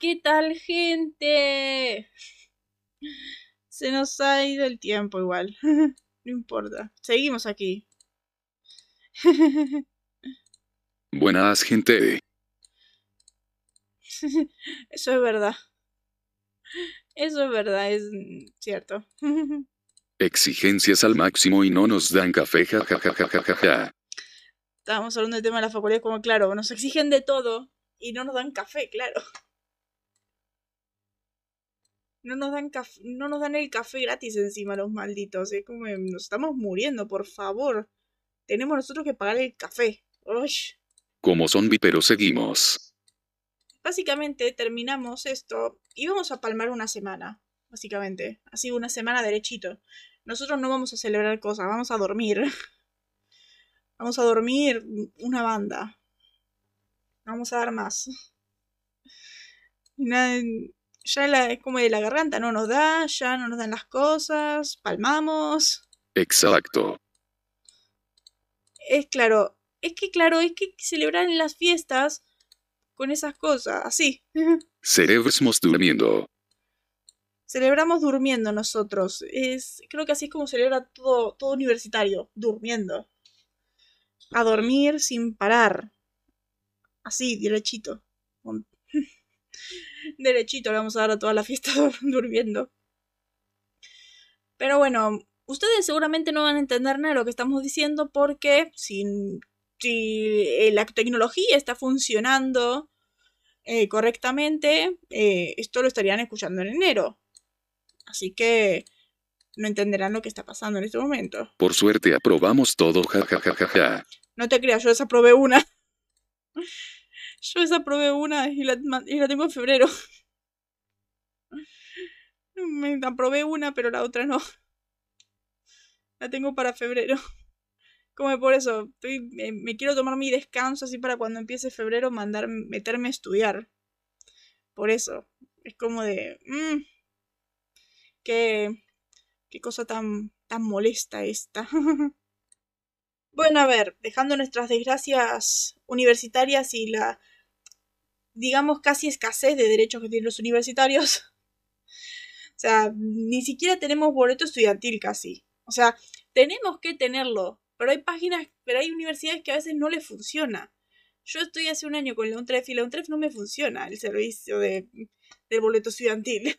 ¿Qué tal, gente? Se nos ha ido el tiempo igual. No importa. Seguimos aquí. Buenas, gente. Eso es verdad. Eso es verdad, es cierto. Exigencias al máximo y no nos dan café, jajajajaja. Estábamos hablando del tema de la facultad, como claro, nos exigen de todo y no nos dan café, claro. No nos dan café, no nos dan el café gratis encima los malditos, es como nos estamos muriendo, por favor. Tenemos nosotros que pagar el café. Uy. Como zombie, pero seguimos. Básicamente terminamos esto y vamos a palmar una semana, básicamente. Así una semana derechito. Nosotros no vamos a celebrar cosas, vamos a dormir. Vamos a dormir una banda. No vamos a dar más. Nada, ya la, es como de la garganta, no nos da, ya no nos dan las cosas, palmamos. Exacto. Es claro, es que claro, es que celebrar en las fiestas con esas cosas, así. Cerebros durmiendo. Celebramos durmiendo nosotros. Es, creo que así es como celebra todo, todo universitario, durmiendo. A dormir sin parar. Así, derechito. derechito le vamos a dar a toda la fiesta durmiendo. Pero bueno, ustedes seguramente no van a entender nada de lo que estamos diciendo porque si, si eh, la tecnología está funcionando eh, correctamente, eh, esto lo estarían escuchando en enero. Así que no entenderán lo que está pasando en este momento. Por suerte aprobamos todo, jajajaja. No te creas, yo desaprobé una. Yo desaprobé una y la, y la tengo en febrero. Me aprobé una, pero la otra no. La tengo para febrero. Como por eso, estoy, me, quiero tomar mi descanso así para cuando empiece febrero mandar, meterme a estudiar. Por eso. Es como de... Mmm, qué, qué cosa tan, tan molesta esta. bueno, a ver, dejando nuestras desgracias universitarias y la digamos, casi escasez de derechos que tienen los universitarios. o sea, ni siquiera tenemos boleto estudiantil casi. O sea, tenemos que tenerlo, pero hay páginas, pero hay universidades que a veces no les funciona. Yo estoy hace un año con la UNTREF y la UNTREF no me funciona el servicio de, del boleto estudiantil.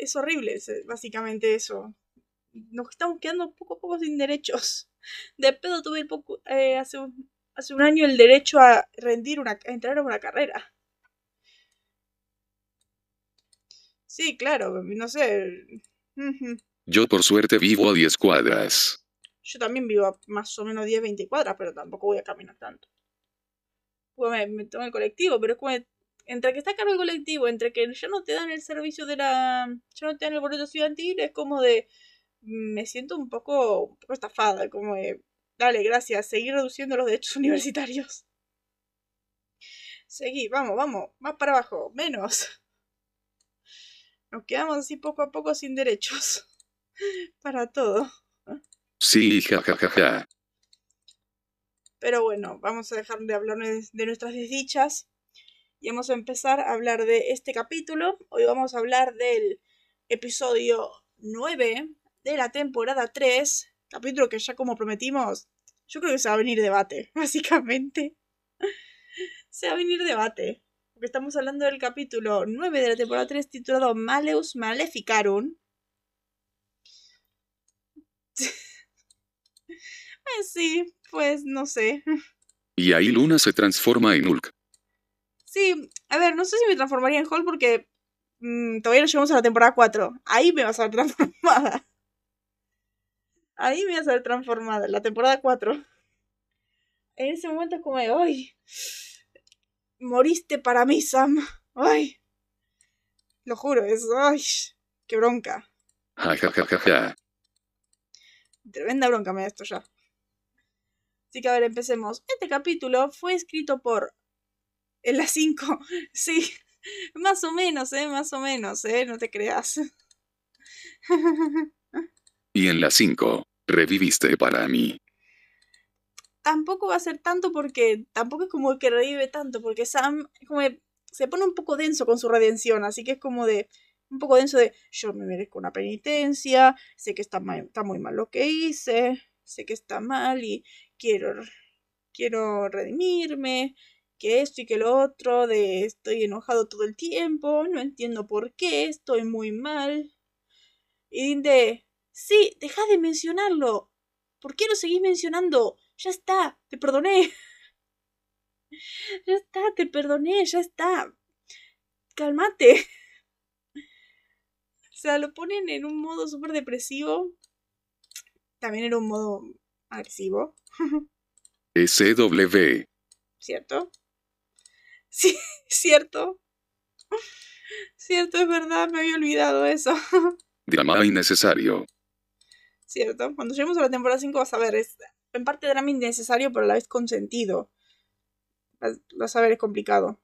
es horrible, básicamente eso. Nos estamos quedando poco a poco sin derechos. De pedo tuve poco, eh, hace un, hace un año el derecho a rendir una, a entrar a una carrera. Sí, claro, no sé. Yo por suerte vivo a 10 cuadras. Yo también vivo a más o menos 10, 20 cuadras, pero tampoco voy a caminar tanto. Pues me, me tomo el colectivo, pero es como entre que está caro el colectivo, entre que ya no te dan el servicio de la. ya no te dan el boleto estudiantil, es como de. me siento un poco, un poco estafada, como de. Dale, gracias. Seguir reduciendo los derechos universitarios. Seguí, vamos, vamos. Más para abajo. Menos. Nos quedamos así poco a poco sin derechos. Para todo. Sí, jajajaja. Pero bueno, vamos a dejar de hablar de nuestras desdichas. Y vamos a empezar a hablar de este capítulo. Hoy vamos a hablar del episodio 9 de la temporada 3. Capítulo que ya como prometimos yo creo que se va a venir debate, básicamente. se va a venir debate. Porque estamos hablando del capítulo 9 de la temporada 3 titulado Maleus Maleficarum. Sí, pues no sé. Y ahí Luna se transforma en Hulk. Sí, a ver, no sé si me transformaría en Hulk porque mm, todavía no llegamos a la temporada 4. Ahí me vas a ver transformada. Ahí me vas a ver transformada, en la temporada 4. En ese momento es como de, ¡ay! Moriste para mí, Sam. ¡Ay! Lo juro, es, ¡ay! ¡Qué bronca! Tremenda bronca me da esto ya. Así que a ver, empecemos. Este capítulo fue escrito por. En las 5. Sí. Más o menos, ¿eh? Más o menos, ¿eh? No te creas. Y en las 5, reviviste para mí. tampoco va a ser tanto porque tampoco es como que revive tanto, porque Sam como se pone un poco denso con su redención, así que es como de un poco denso de yo me merezco una penitencia, sé que está, está muy mal lo que hice, sé que está mal y quiero, quiero redimirme, que esto y que lo otro, de estoy enojado todo el tiempo, no entiendo por qué, estoy muy mal. Y de, sí, deja de mencionarlo. ¿Por qué lo seguís mencionando? Ya está, te perdoné. ya está, te perdoné, ya está. Cálmate. o sea, lo ponen en un modo súper depresivo. También en un modo agresivo. SW. ¿Cierto? Sí, cierto. Cierto, es verdad, me había olvidado eso. Drama innecesario. Cierto, cuando lleguemos a la temporada 5 vas a ver, es en parte drama innecesario, pero a la vez consentido. Vas a ver, es complicado.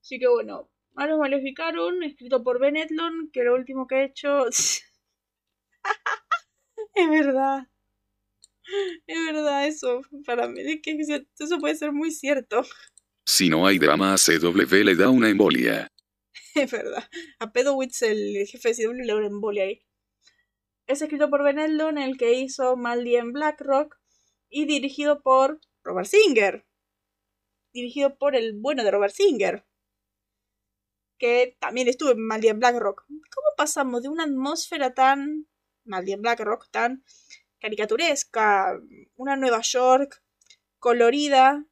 Así que bueno, Malos Maleficaron, escrito por Ben Edlon, que lo último que ha hecho... es verdad. Es verdad eso, para mí es que eso puede ser muy cierto. Si no hay drama, a CW le da una embolia. Es verdad. A Pedowitz, el jefe de CW, le da una embolia ahí. Es escrito por Ben Eldon, el que hizo Maldi en Blackrock, y dirigido por Robert Singer. Dirigido por el bueno de Robert Singer. Que también estuvo en Maldi en Blackrock. ¿Cómo pasamos de una atmósfera tan. Maldi en Blackrock, tan caricaturesca, una Nueva York colorida,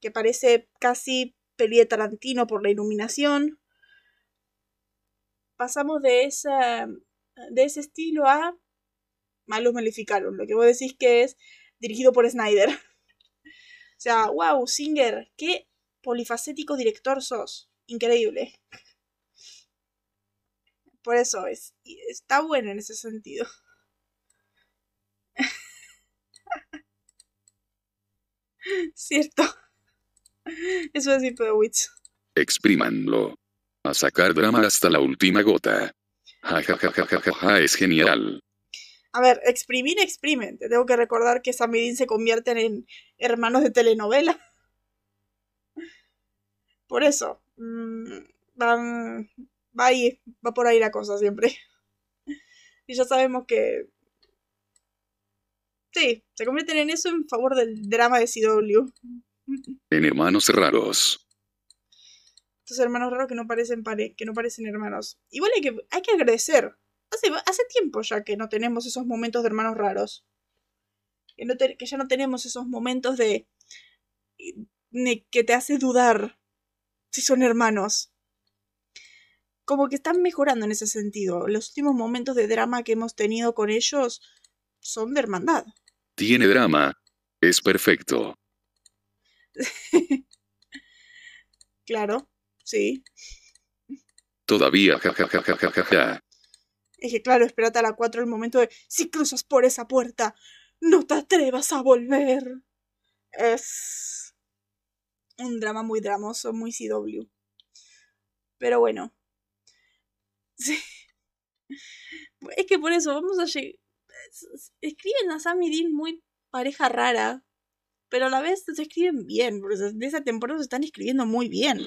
que parece casi peli de Tarantino por la iluminación. Pasamos de, esa, de ese estilo a Malos Maleficaron, lo que vos decís que es dirigido por Snyder. o sea, wow, Singer, qué polifacético director sos. Increíble. Por eso es, está bueno en ese sentido. Cierto. Eso es Witch. Exprímanlo. A sacar drama hasta la última gota. Ja, ja, ja, ja, ja, ja, es genial. A ver, exprimir, exprimen. Te tengo que recordar que Sam y se convierten en hermanos de telenovela. Por eso. Mmm, van. Va ahí, va por ahí la cosa siempre. Y ya sabemos que. Sí, se convierten en eso en favor del drama de CW. En hermanos raros. Estos hermanos raros que no parecen que no parecen hermanos. Igual hay que, hay que agradecer. Hace, hace tiempo ya que no tenemos esos momentos de hermanos raros. Que, que ya no tenemos esos momentos de, de que te hace dudar si son hermanos. Como que están mejorando en ese sentido. Los últimos momentos de drama que hemos tenido con ellos son de hermandad. Tiene drama. Es perfecto. claro, sí. Todavía, ja, Es que claro, espérate a la 4 el momento de si cruzas por esa puerta, no te atrevas a volver. Es un drama muy dramoso, muy CW. Pero bueno. Sí. Es que por eso vamos a llegar. Escriben a Sammy Dean muy pareja rara pero a la vez se escriben bien, de esa temporada se están escribiendo muy bien.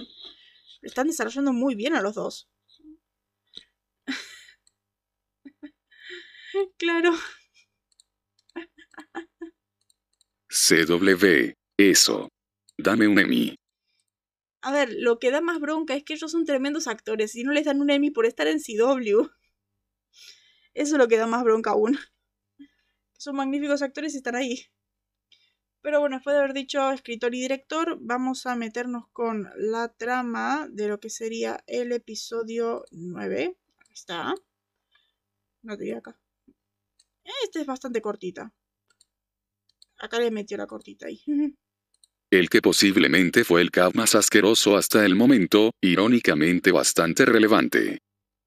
Están desarrollando muy bien a los dos. claro. CW, eso. Dame un Emmy. A ver, lo que da más bronca es que ellos son tremendos actores y no les dan un Emmy por estar en CW. Eso es lo que da más bronca aún. Son magníficos actores y están ahí. Pero bueno, después de haber dicho escritor y director, vamos a meternos con la trama de lo que sería el episodio 9. Ahí está. No te acá. Esta es bastante cortita. Acá le metió la cortita ahí. El que posiblemente fue el cap más asqueroso hasta el momento, irónicamente bastante relevante.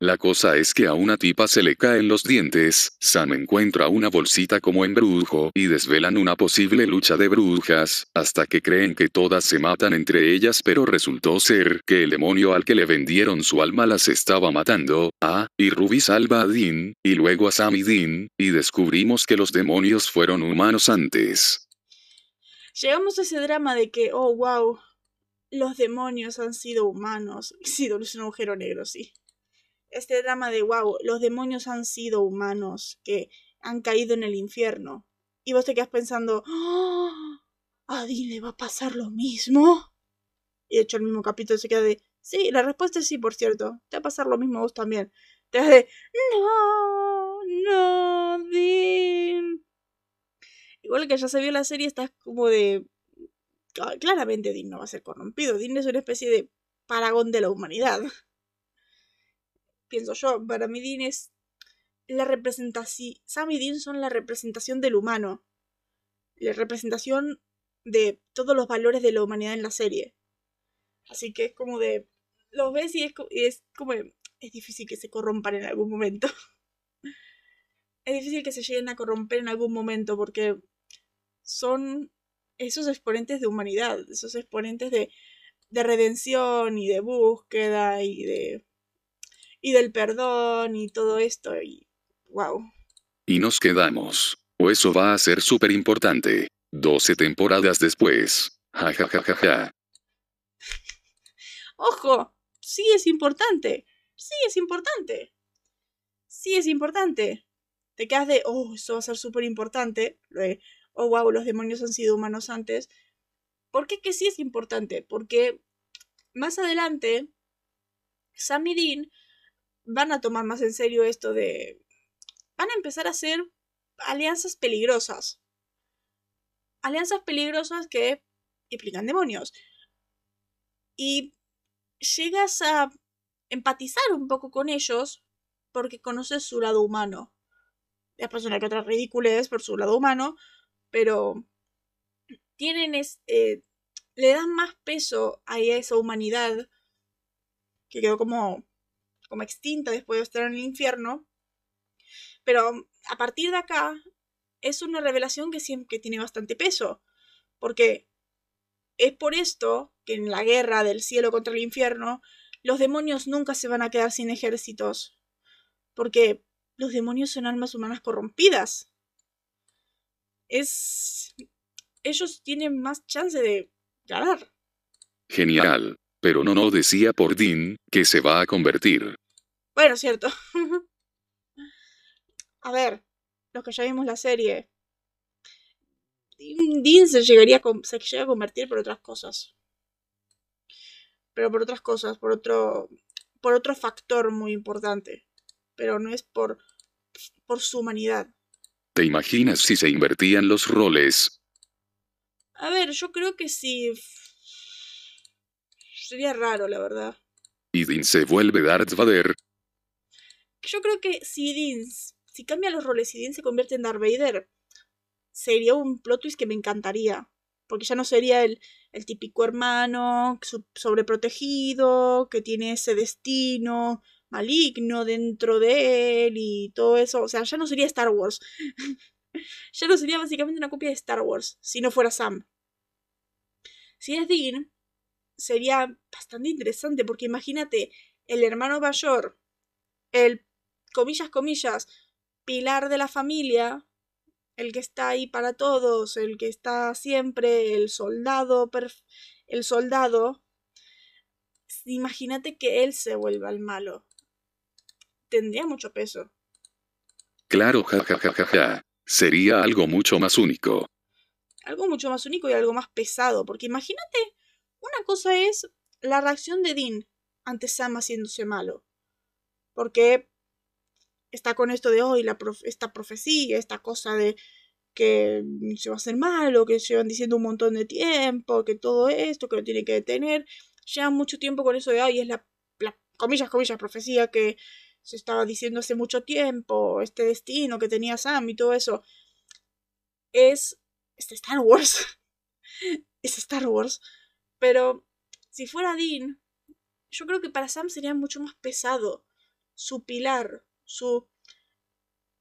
La cosa es que a una tipa se le caen los dientes, Sam encuentra una bolsita como embrujo y desvelan una posible lucha de brujas, hasta que creen que todas se matan entre ellas pero resultó ser que el demonio al que le vendieron su alma las estaba matando, ah, y Ruby salva a Dean, y luego a Sam y Dean, y descubrimos que los demonios fueron humanos antes. Llegamos a ese drama de que, oh, wow, los demonios han sido humanos. Sí, es un agujero negro, sí este drama de, wow, los demonios han sido humanos que han caído en el infierno. Y vos te quedas pensando, ¡Oh! ¿a Dean le va a pasar lo mismo? Y de hecho el mismo capítulo se queda de, sí, la respuesta es sí, por cierto, te va a pasar lo mismo a vos también. Te vas de, no, no, Dean. Igual que ya se vio la serie, estás como de, claramente Dean no va a ser corrompido. Dean es una especie de paragón de la humanidad pienso yo, para mí Dean es la representación, Sam y Dean son la representación del humano, la representación de todos los valores de la humanidad en la serie. Así que es como de, los ves y es, es como, es difícil que se corrompan en algún momento. es difícil que se lleguen a corromper en algún momento porque son esos exponentes de humanidad, esos exponentes de, de redención y de búsqueda y de y del perdón y todo esto y wow. Y nos quedamos. O eso va a ser súper importante. 12 temporadas después. Ja, ja, ja, ja, ja. Ojo, sí es importante. Sí es importante. Sí es importante. Te quedas de, oh, eso va a ser súper importante. Oh, wow, los demonios han sido humanos antes. ¿Por qué que sí es importante? Porque más adelante, Sam y Dean van a tomar más en serio esto de... van a empezar a hacer alianzas peligrosas. Alianzas peligrosas que implican demonios. Y llegas a empatizar un poco con ellos porque conoces su lado humano. Después una que otra ridiculez por su lado humano, pero tienen eh, le dan más peso a esa humanidad que quedó como como extinta después de estar en el infierno. Pero a partir de acá es una revelación que siempre tiene bastante peso, porque es por esto que en la guerra del cielo contra el infierno los demonios nunca se van a quedar sin ejércitos, porque los demonios son almas humanas corrompidas. Es ellos tienen más chance de ganar. Genial. Pero no no decía por Dean, que se va a convertir. Bueno, cierto. a ver, los que ya vimos la serie. Dean se llegaría a, se llega a convertir por otras cosas. Pero por otras cosas, por otro. por otro factor muy importante. Pero no es por. por su humanidad. ¿Te imaginas si se invertían los roles? A ver, yo creo que sí sería raro, la verdad. Y Dean se vuelve Darth Vader. Yo creo que si Dean, si cambia los roles y Dean se convierte en Darth Vader, sería un plot twist que me encantaría. Porque ya no sería el, el típico hermano sobreprotegido, que tiene ese destino maligno dentro de él y todo eso. O sea, ya no sería Star Wars. ya no sería básicamente una copia de Star Wars, si no fuera Sam. Si es Dean, sería bastante interesante, porque imagínate, el hermano mayor, el, comillas, comillas, pilar de la familia, el que está ahí para todos, el que está siempre, el soldado, el soldado, imagínate que él se vuelva el malo. Tendría mucho peso. Claro, jajajaja. Sería algo mucho más único. Algo mucho más único y algo más pesado, porque imagínate una cosa es la reacción de Dean ante Sam haciéndose malo. Porque está con esto de hoy, esta profecía, esta cosa de que se va a hacer malo, que se van diciendo un montón de tiempo, que todo esto, que lo tiene que detener. Lleva mucho tiempo con eso de hoy, es la, la comillas, comillas, profecía que se estaba diciendo hace mucho tiempo, este destino que tenía Sam y todo eso. Es, es Star Wars. es Star Wars. Pero si fuera Dean, yo creo que para Sam sería mucho más pesado su pilar, su,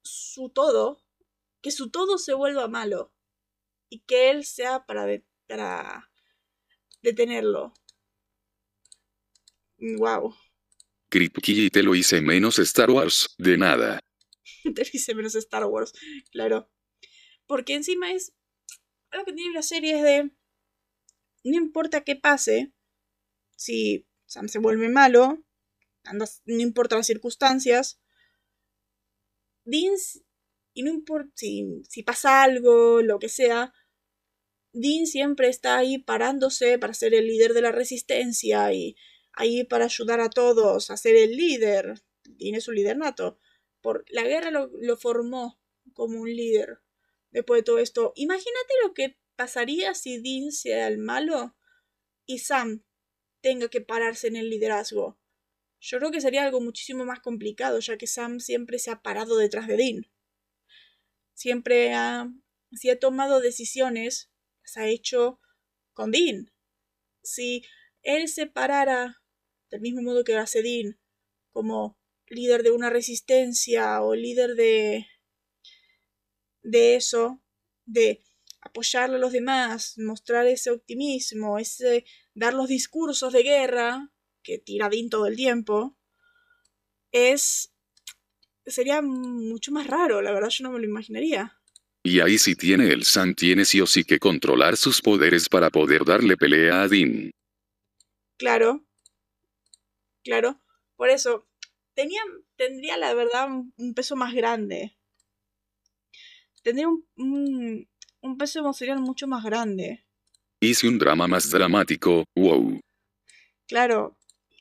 su todo, que su todo se vuelva malo y que él sea para, para detenerlo. Wow. y te lo hice menos Star Wars, de nada. te lo hice menos Star Wars, claro. Porque encima es. Algo que tiene la serie es de. No importa qué pase, si Sam se vuelve malo, no importa las circunstancias, Dean, y no importa si, pasa algo, lo que sea, Dean siempre está ahí parándose para ser el líder de la resistencia y ahí para ayudar a todos a ser el líder. Dean es un líder nato. Por, la guerra lo, lo formó como un líder. Después de todo esto, imagínate lo que pasaría si Dean sea el malo y Sam tenga que pararse en el liderazgo. Yo creo que sería algo muchísimo más complicado, ya que Sam siempre se ha parado detrás de Dean. Siempre ha, si ha tomado decisiones se ha hecho con Dean. Si él se parara del mismo modo que hace Dean, como líder de una resistencia o líder de de eso, de apoyar a los demás, mostrar ese optimismo, ese dar los discursos de guerra que tira Dean todo el tiempo, es sería mucho más raro, la verdad yo no me lo imaginaría. Y ahí si tiene el San tiene sí o sí que controlar sus poderes para poder darle pelea a Dean. Claro. Claro. Por eso, tenía, tendría la verdad un, peso más grande. Tendría un, un, peso emocional mucho más grande. Hice un drama más dramático, wow. Claro,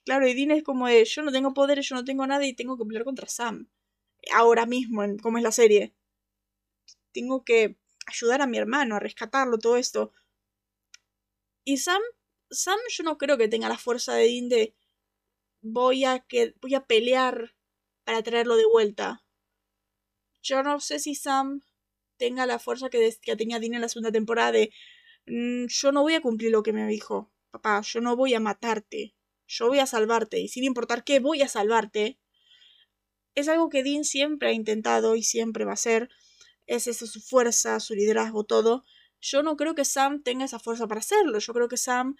claro, y Dean es como de, yo no tengo poderes, yo no tengo nada y tengo que pelear contra Sam. Ahora mismo, en, como es la serie tengo que ayudar a mi hermano a rescatarlo, todo esto. Y Sam, Sam yo no creo que tenga la fuerza de Dean de voy a, que, voy a pelear para traerlo de vuelta. Yo no sé si Sam tenga la fuerza que, que tenía Dean en la segunda temporada de mm, yo no voy a cumplir lo que me dijo, papá, yo no voy a matarte, yo voy a salvarte y sin importar qué voy a salvarte. Es algo que Dean siempre ha intentado y siempre va a hacer es esa su fuerza, su liderazgo, todo. Yo no creo que Sam tenga esa fuerza para hacerlo. Yo creo que Sam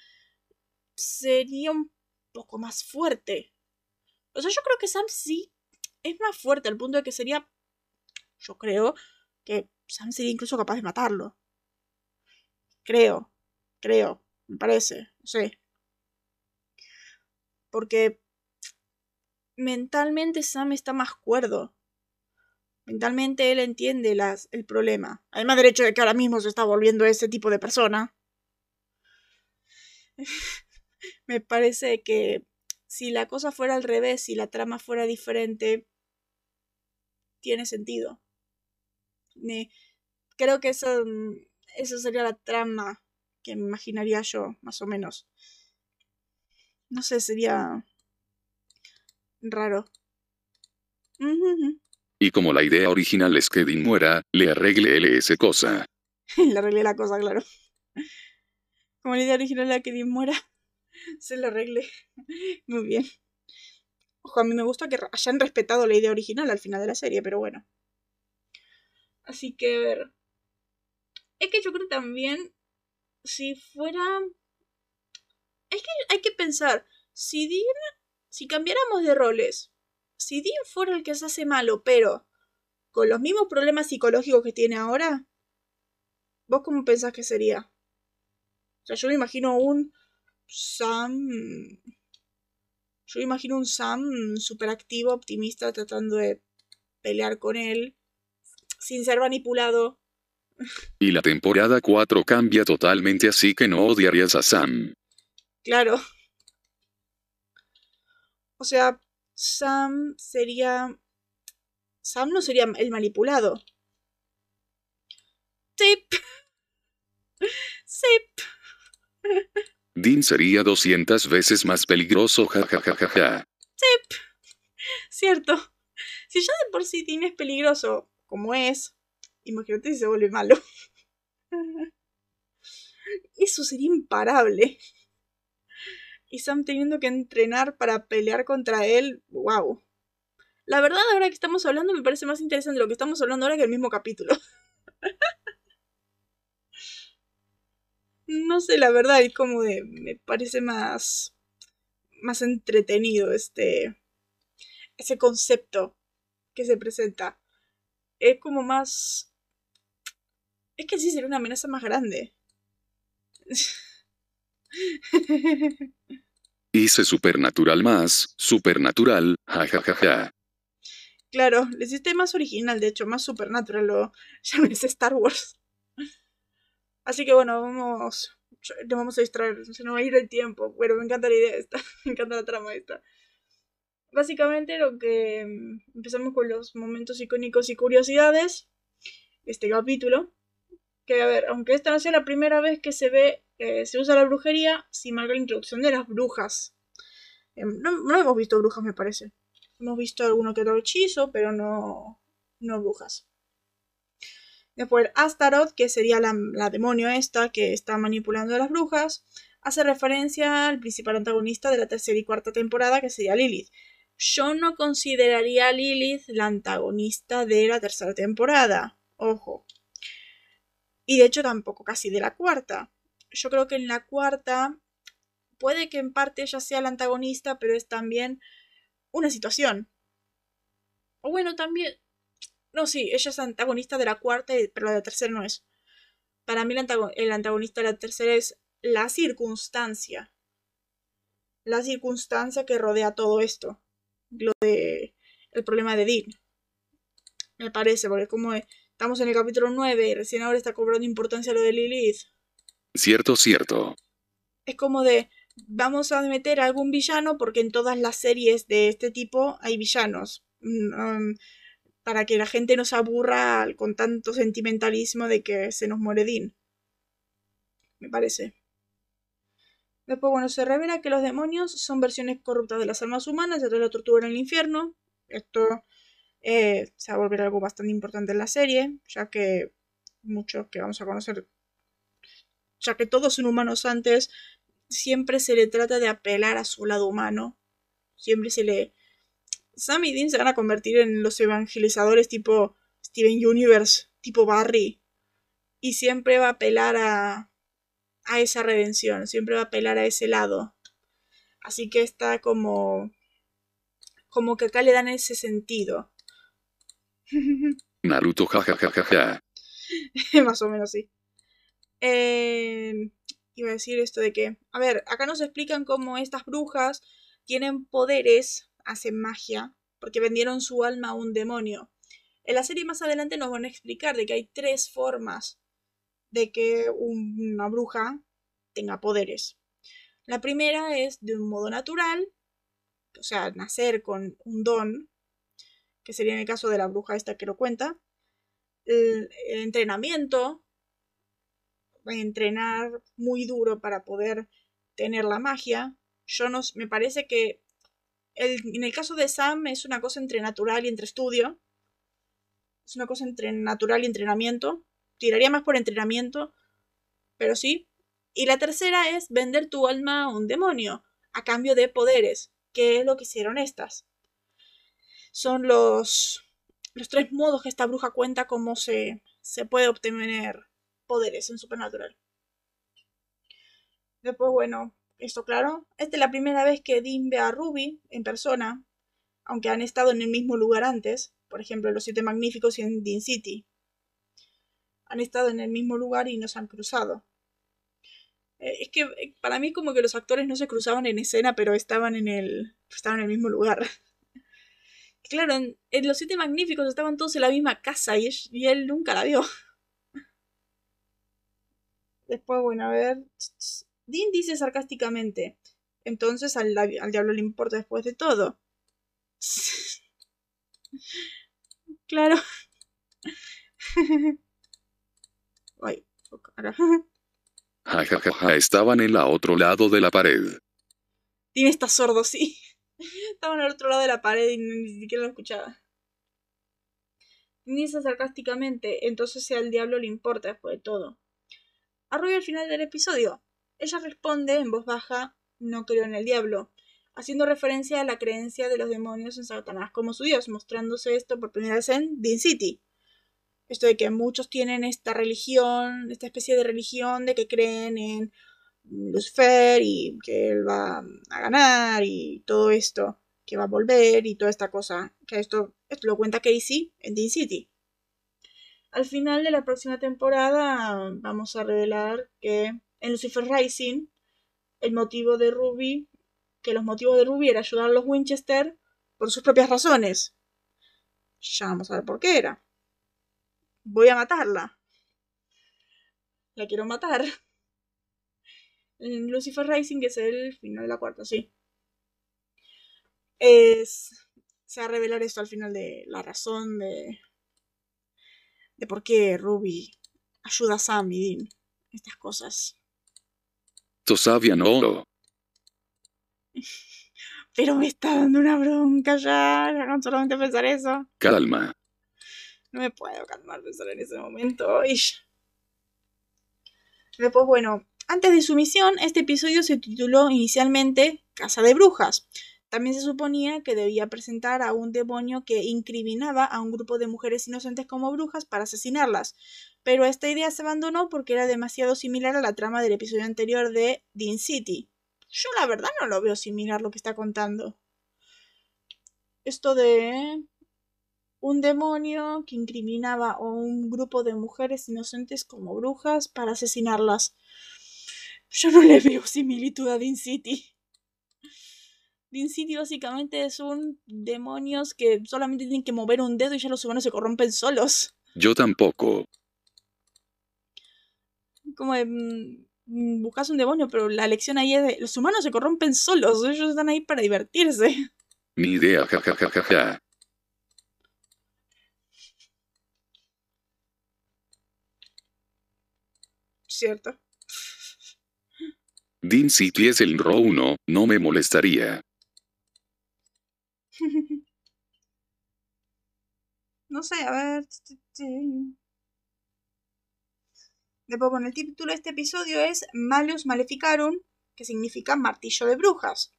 sería un poco más fuerte. O sea, yo creo que Sam sí es más fuerte al punto de que sería. Yo creo que Sam sería incluso capaz de matarlo. Creo, creo, me parece, no sé. Porque mentalmente Sam está más cuerdo. Mentalmente él entiende las, el problema. Además del hecho de que ahora mismo se está volviendo ese tipo de persona. Me parece que si la cosa fuera al revés, si la trama fuera diferente, tiene sentido. creo que eso, eso sería la trama que me imaginaría yo, más o menos. No sé, sería raro. Y como la idea original es que Dean muera, le arregle esa cosa. le arregle la cosa, claro. Como la idea original es que Dean muera, se le arregle. Muy bien. Ojo, a mí me gusta que hayan respetado la idea original al final de la serie, pero bueno. Así que, a ver. Es que yo creo también, si fuera... Es que hay que pensar, si Dean, si cambiáramos de roles, si Dean fuera el que se hace malo, pero con los mismos problemas psicológicos que tiene ahora, ¿vos cómo pensás que sería? O sea, yo me imagino un Sam. Yo me imagino un Sam súper activo, optimista, tratando de pelear con él, sin ser manipulado. Y la temporada 4 cambia totalmente, así que no odiarías a Sam. Claro. O sea, Sam sería... Sam no sería el manipulado. Tip. Zip. Dean sería 200 veces más peligroso, jajajaja. Tip. Cierto. Si ya de por sí Dean es peligroso, como es, imagínate si se vuelve malo. Eso sería imparable y Sam teniendo que entrenar para pelear contra él, wow. La verdad, ahora que estamos hablando, me parece más interesante lo que estamos hablando ahora que el mismo capítulo. no sé, la verdad, es como de. Me parece más. más entretenido este. ese concepto que se presenta. Es como más. Es que sí sería una amenaza más grande. Hice supernatural más, supernatural, jajajaja. Claro, le hiciste más original, de hecho, más supernatural, o ya no es Star Wars. Así que bueno, vamos. Nos vamos a distraer, se nos va a ir el tiempo. Bueno, me encanta la idea esta, me encanta la trama esta. Básicamente lo que mm, empezamos con los momentos icónicos y curiosidades. Este capítulo. Que a ver, aunque esta no sea la primera vez que se ve, se usa la brujería, sí marca la introducción de las brujas. Em, no, no hemos visto brujas, me parece. Hemos visto alguno que otro hechizo, pero no, no brujas. Después Astaroth, que sería la, la, demonio esta que está manipulando a las brujas, hace referencia al principal antagonista de la tercera y cuarta temporada, que sería Lilith. Yo no consideraría a Lilith la antagonista de la tercera temporada. Ojo. Y de hecho tampoco casi de la cuarta. Yo creo que en la cuarta puede que en parte ella sea la antagonista, pero es también una situación. O bueno, también... No, sí, ella es antagonista de la cuarta, pero la de la tercera no es. Para mí el antagonista de la tercera es la circunstancia. La circunstancia que rodea todo esto. Lo de... El problema de Dean. Me parece, porque como estamos en el capítulo 9 y recién ahora está cobrando importancia lo de Lilith. Cierto, cierto. Es como de vamos a meter a algún villano porque en todas las series de este tipo hay villanos. Um, para que la gente no se aburra con tanto sentimentalismo de que se nos muere Dean. Me parece. Después, bueno, se revela que los demonios son versiones corruptas de las almas humanas, de la tortura en el infierno. Esto eh, se va a volver algo bastante importante en la serie, ya que muchos que vamos a conocer, ya que todos son humanos antes, siempre se le trata de apelar a su lado humano. Siempre se le... Sam y Dean se van a convertir en los evangelizadores tipo Steven Universe, tipo Barry. Y siempre va a apelar a, a esa redención, siempre va a apelar a ese lado. Así que está como... como que acá le dan ese sentido. Naruto jajajaja. Más o menos sí. Eh, iba a decir esto de que, a ver, acá nos explican cómo estas brujas tienen poderes, hacen magia, porque vendieron su alma a un demonio. En la serie más adelante nos van a explicar de que hay tres formas de que una bruja tenga poderes. La primera es de un modo natural, o sea, nacer con un don, que sería en el caso de la bruja esta que lo cuenta. El, el entrenamiento, entrenar muy duro para poder tener la magia. Yo no, me parece que en el caso de Sam es una cosa entre natural y entre estudio. Es una cosa entre natural y entrenamiento. Tiraría más por entrenamiento, pero sí. Y la tercera es vender tu alma a un demonio a cambio de poderes, que es lo que hicieron estas. Son los, los tres modos que esta bruja cuenta cómo se, se puede obtener poderes en Supernatural. Después, bueno, esto claro. Esta es la primera vez que Dean ve a Ruby en persona, aunque han estado en el mismo lugar antes, por ejemplo, en Los Siete Magníficos y en Dean City. Han estado en el mismo lugar y no se han cruzado. Eh, es que eh, para mí como que los actores no se cruzaban en escena, pero estaban en el, estaban en el mismo lugar. claro, en, Los Siete Magníficos estaban todos en la misma casa y él nunca la vio. Después, bueno, a ver. Dean dice sarcásticamente. Entonces al, diablo le importa después de todo. claro. Ay, cara. Ja, estaban en la otro lado de la pared. Dean está sordo, sí. Estaban al otro lado de la pared y ni siquiera lo escuchaba. Dice sarcásticamente, entonces al diablo le importa después de todo. Arroyo al final del episodio. Ella responde en voz baja, no creo en el diablo. haciendo referencia a la creencia de los demonios en Satanás como su dios, mostrándose esto por primera vez en Dean City. Esto de que muchos tienen esta religión, esta especie de religión de que creen en Lucifer y que él va a ganar y todo esto, que va a volver y toda esta cosa, que esto, esto lo cuenta Casey en Dean City. Al final de la próxima temporada vamos a revelar que en Lucifer Rising el motivo de Ruby, que los motivos de Ruby era ayudar a los Winchester por sus propias razones. Ya vamos a ver por qué era. Voy a matarla. La quiero matar. En Lucifer Rising, que es el final de la cuarta, sí. Es. Se va a revelar esto al final de la razón de. De por qué Ruby ayuda a Sam y Dean. Estas cosas. Tu sabia no. Pero me está dando una bronca ya, ya con solamente pensar eso. Calma. No me puedo calmar pensar en ese momento. Ish. Después, bueno, antes de su misión, este episodio se tituló inicialmente Casa de Brujas. También se suponía que debía presentar a un demonio que incriminaba a un grupo de mujeres inocentes como brujas para asesinarlas, pero esta idea se abandonó porque era demasiado similar a la trama del episodio anterior de Dean City. Yo la verdad no lo veo similar lo que está contando. Esto de un demonio que incriminaba a un grupo de mujeres inocentes como brujas para asesinarlas. Yo no le veo similitud a Dean City. Dean City básicamente es un demonios que solamente tienen que mover un dedo y ya los humanos se corrompen solos. Yo tampoco. Como de, mm, buscas un demonio, pero la lección ahí es de los humanos se corrompen solos, ellos están ahí para divertirse. Ni idea, jajajajaja. Cierto. Dean City es el RO 1, no me molestaría. no sé, a ver. Bueno, el título de este episodio es Malus Maleficarum, que significa martillo de brujas.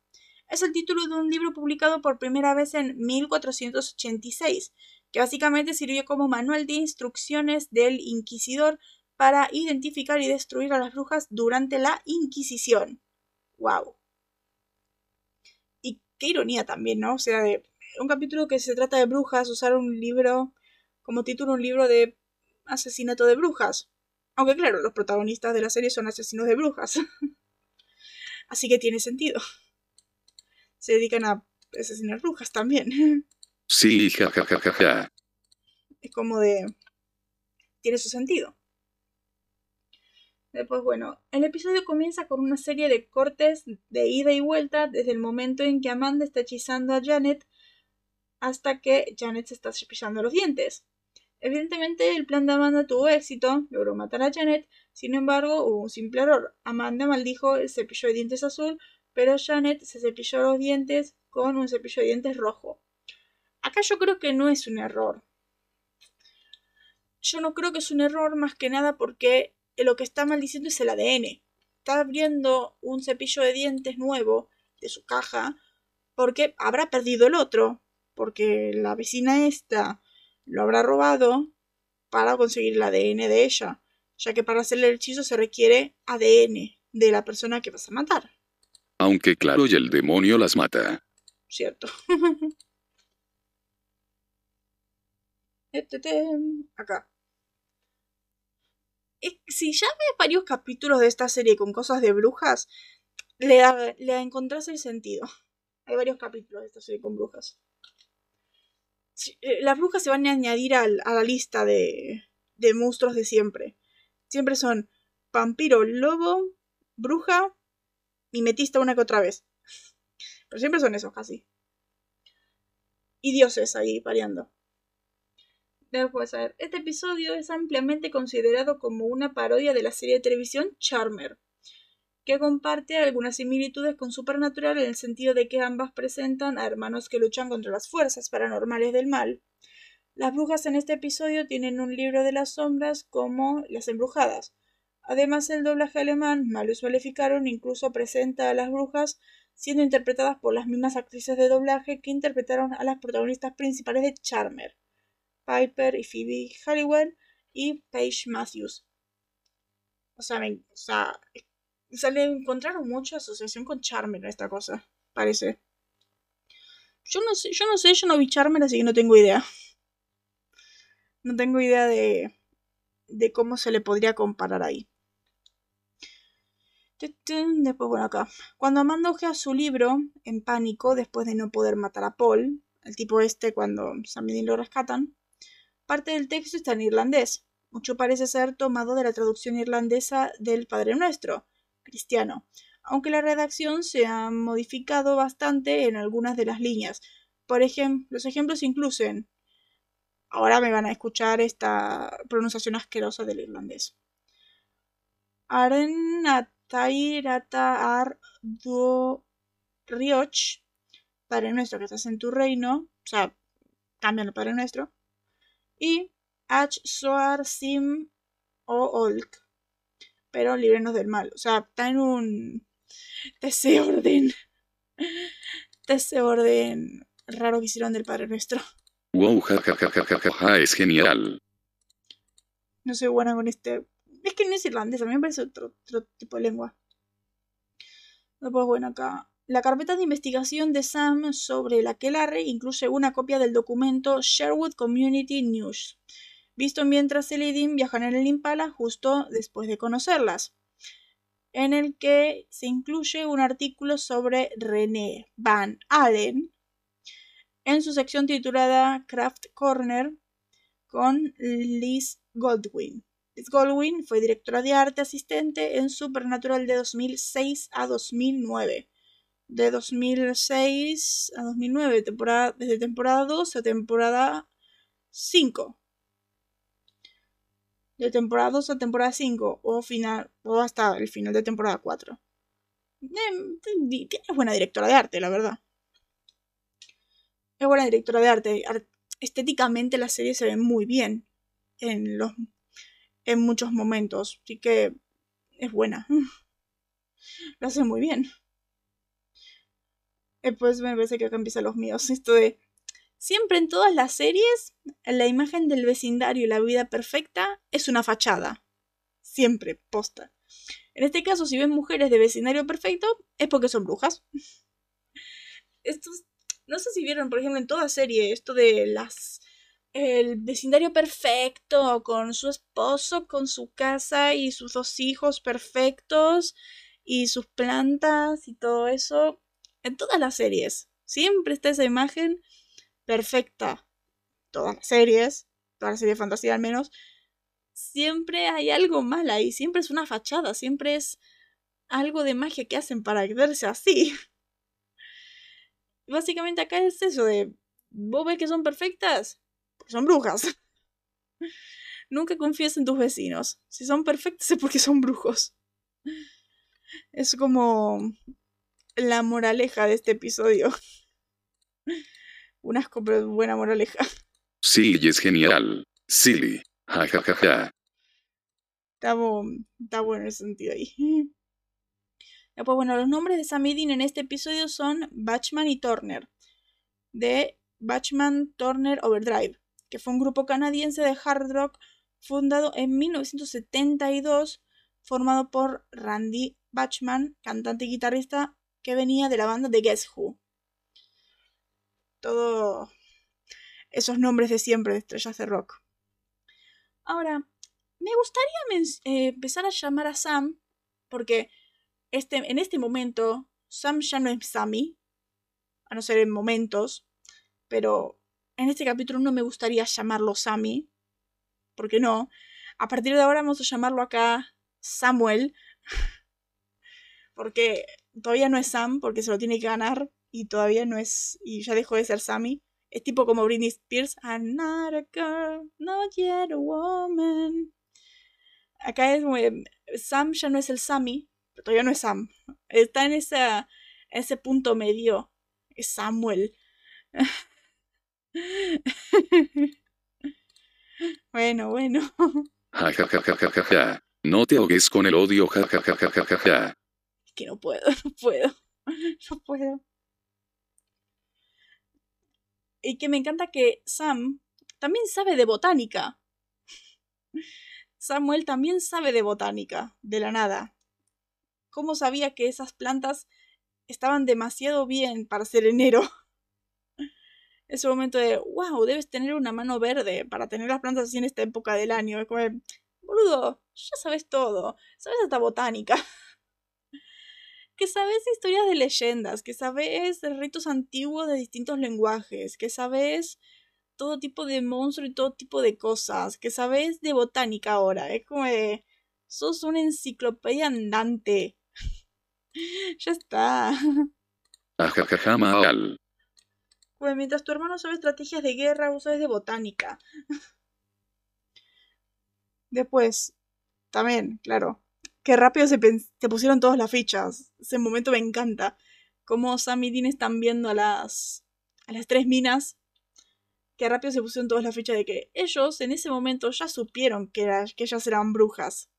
Es el título de un libro publicado por primera vez en 1486, que básicamente sirvió como manual de instrucciones del inquisidor para identificar y destruir a las brujas durante la Inquisición. ¡Wow! Qué ironía también, ¿no? O sea, de un capítulo que se trata de brujas, usar un libro como título, un libro de asesinato de brujas. Aunque claro, los protagonistas de la serie son asesinos de brujas. Así que tiene sentido. Se dedican a asesinar brujas también. Sí, jajajaja. Es como de... Tiene su sentido. Después, bueno, el episodio comienza con una serie de cortes de ida y vuelta desde el momento en que Amanda está hechizando a Janet hasta que Janet se está cepillando los dientes. Evidentemente, el plan de Amanda tuvo éxito, logró matar a Janet, sin embargo, hubo un simple error. Amanda maldijo el cepillo de dientes azul, pero Janet se cepilló los dientes con un cepillo de dientes rojo. Acá yo creo que no es un error. Yo no creo que es un error más que nada porque lo que está maldiciendo es el ADN. Está abriendo un cepillo de dientes nuevo de su caja porque habrá perdido el otro, porque la vecina esta lo habrá robado para conseguir el ADN de ella, ya que para hacerle el hechizo se requiere ADN de la persona que vas a matar. Aunque claro, y el demonio las mata. Cierto. Acá si ya ves varios capítulos de esta serie con cosas de brujas, le, le encontrás el sentido. Hay varios capítulos de esta serie con brujas. Eh, las brujas se van a añadir a la lista de, monstruos de siempre. Siempre son vampiro, lobo, bruja, y metista una que otra vez. Pero siempre son esos casi. Y dioses ahí variando. A ver, este episodio es ampliamente considerado como una parodia de la serie de televisión Charmer, que comparte algunas similitudes con Supernatural en el sentido de que ambas presentan a hermanos que luchan contra las fuerzas paranormales del mal. Las brujas en este episodio tienen un libro de las sombras como Las Embrujadas, Además, el doblaje alemán, mal usualificaron, incluso presenta a las brujas siendo interpretadas por las mismas actrices de doblaje que interpretaron a las protagonistas principales de Charmer, Piper y Phoebe Halliwell y Paige Matthews. O sea, me, o sea, le encontraron mucha asociación con Charmer a esta cosa, parece. Yo no sé, yo no sé, yo no vi Charmer, así que no tengo idea. No tengo idea de, de cómo se le podría comparar ahí. Después, bueno, acá. Cuando Amanda ojea su libro, en pánico, después de no poder matar a Paul, el tipo este cuando Sam y lo rescatan, parte del texto está en irlandés. Mucho parece ser tomado de la traducción irlandesa del Padre Nuestro, cristiano, aunque la redacción se ha modificado bastante en algunas de las líneas. Por ejemplo, los ejemplos incluyen. Ahora me van a escuchar esta pronunciación asquerosa del irlandés. Arenat Tairata Ar Duo Rioch, Padre nuestro que estás en tu reino, o sea, el Padre nuestro, y Ach Soar Sim o Olk, pero líbrenos del mal, o sea, está en un desorden, orden raro que hicieron del Padre nuestro. Wow, jajajajaja, es genial. No soy buena con este es que no es irlandés, a mí me parece otro, tipo de lengua. Después, bueno, acá. La carpeta de investigación de Sam sobre la Kellarre incluye una copia del documento Sherwood Community News, visto mientras él y Dean en el Impala justo después de conocerlas, en el que se incluye un artículo sobre René Van Allen en su sección titulada Craft Corner con Liz Goldwyn. Goldwyn fue directora de arte asistente en Supernatural de 2006 a 2009. De 2006 a 2009, temporada, desde temporada 2 a temporada 5. De temporada 2 a temporada 5 o, final, o hasta el final de temporada 4. Es buena directora de arte, la verdad. Es buena directora de arte. Estéticamente la serie se ve muy bien en los en muchos momentos. Así que es buena. Lo hace muy bien. Después me parece que acá empiezan los míos. Esto de. Siempre en todas las series, la imagen del vecindario y la vida perfecta es una fachada. Siempre, posta. En este caso, si ven mujeres de vecindario perfecto, es porque son brujas. Estos, no sé si vieron, por ejemplo, en toda serie, esto de las el vecindario perfecto, con su esposo, con su casa y sus dos hijos perfectos y sus plantas y todo eso. En todas las series. Siempre está esa imagen perfecta. Todas las series, todas las series de fantasía al menos. Siempre hay algo mal ahí. Siempre es una fachada. Siempre es algo de magia que hacen para verse así. Básicamente acá es eso de... ¿Vos ves que son perfectas? son brujas. Nunca confíes en tus vecinos. Si son perfectos es porque son brujos. Es como la moraleja de este episodio. Una asco, buena moraleja. Sí, y es genial. Silly. Ja, ja, ja, ja. Está, está bueno ese sentido ahí. Pues bueno, los nombres de Sam en este episodio son Batchman y Turner. De Batchman Turner Overdrive que fue un grupo canadiense de hard rock fundado en 1972, formado por Randy Bachman, cantante y guitarrista que venía de la banda de Guess Who. Todos esos nombres de siempre de estrellas de rock. Ahora, me gustaría eh, empezar a llamar a Sam, porque este, en este momento Sam ya no es Sammy, a no ser en momentos, pero en este capítulo no me gustaría llamarlo Sammy, porque no. A partir de ahora vamos a llamarlo acá Samuel, porque todavía no es Sam, porque se lo tiene que ganar y todavía no es, y ya dejó de ser Sammy. Es tipo como Britney Spears, I'm not a girl, not yet a woman. Acá es Sam ya no es el Sammy, pero todavía no es Sam. Está en, en ese punto medio, es Samuel. bueno, bueno. No te ahogues con el odio, ja que no puedo, no puedo. No puedo. Y que me encanta que Sam también sabe de botánica. Samuel también sabe de botánica, de la nada. ¿Cómo sabía que esas plantas estaban demasiado bien para ser enero? Ese momento de, wow, debes tener una mano verde para tener las plantas así en esta época del año. Es como, boludo, ya sabes todo, sabes hasta botánica. que sabes historias de leyendas, que sabes ritos antiguos de distintos lenguajes, que sabes todo tipo de monstruos y todo tipo de cosas, que sabes de botánica ahora. Es como de, sos una enciclopedia andante. ya está. Mal. Pues mientras tu hermano sabe estrategias de guerra, vos sabes de botánica. Después, también, claro. Qué rápido se, pusieron todas las fichas. Ese momento me encanta. Cómo Sam y Dean están viendo a las. a las tres minas. Qué rápido se pusieron todas las fichas de que ellos en ese momento ya supieron que, ellas eran brujas.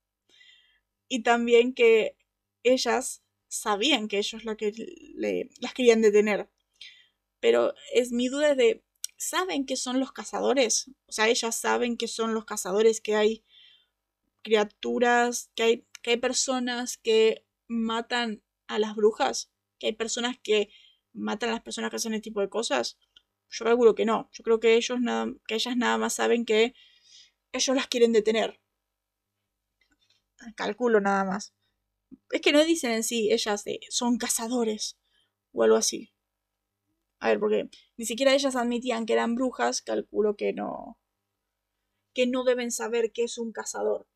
Y también que ellas sabían que ellos la que le, las querían detener. Pero es mi duda de, ¿saben que son los cazadores? O sea, ellas saben que son los cazadores, que hay criaturas, que hay, que hay personas que matan a las brujas, que hay personas que matan a las personas que hacen este tipo de cosas. Yo calculo que no. Yo creo que ellos que ellas nada más saben que ellos las quieren detener. Calculo nada más. Es que no dicen en sí, ellas son cazadores o algo así. A ver, porque ni siquiera ellas admitían que eran brujas, calculo que no. que no deben saber que es un cazador.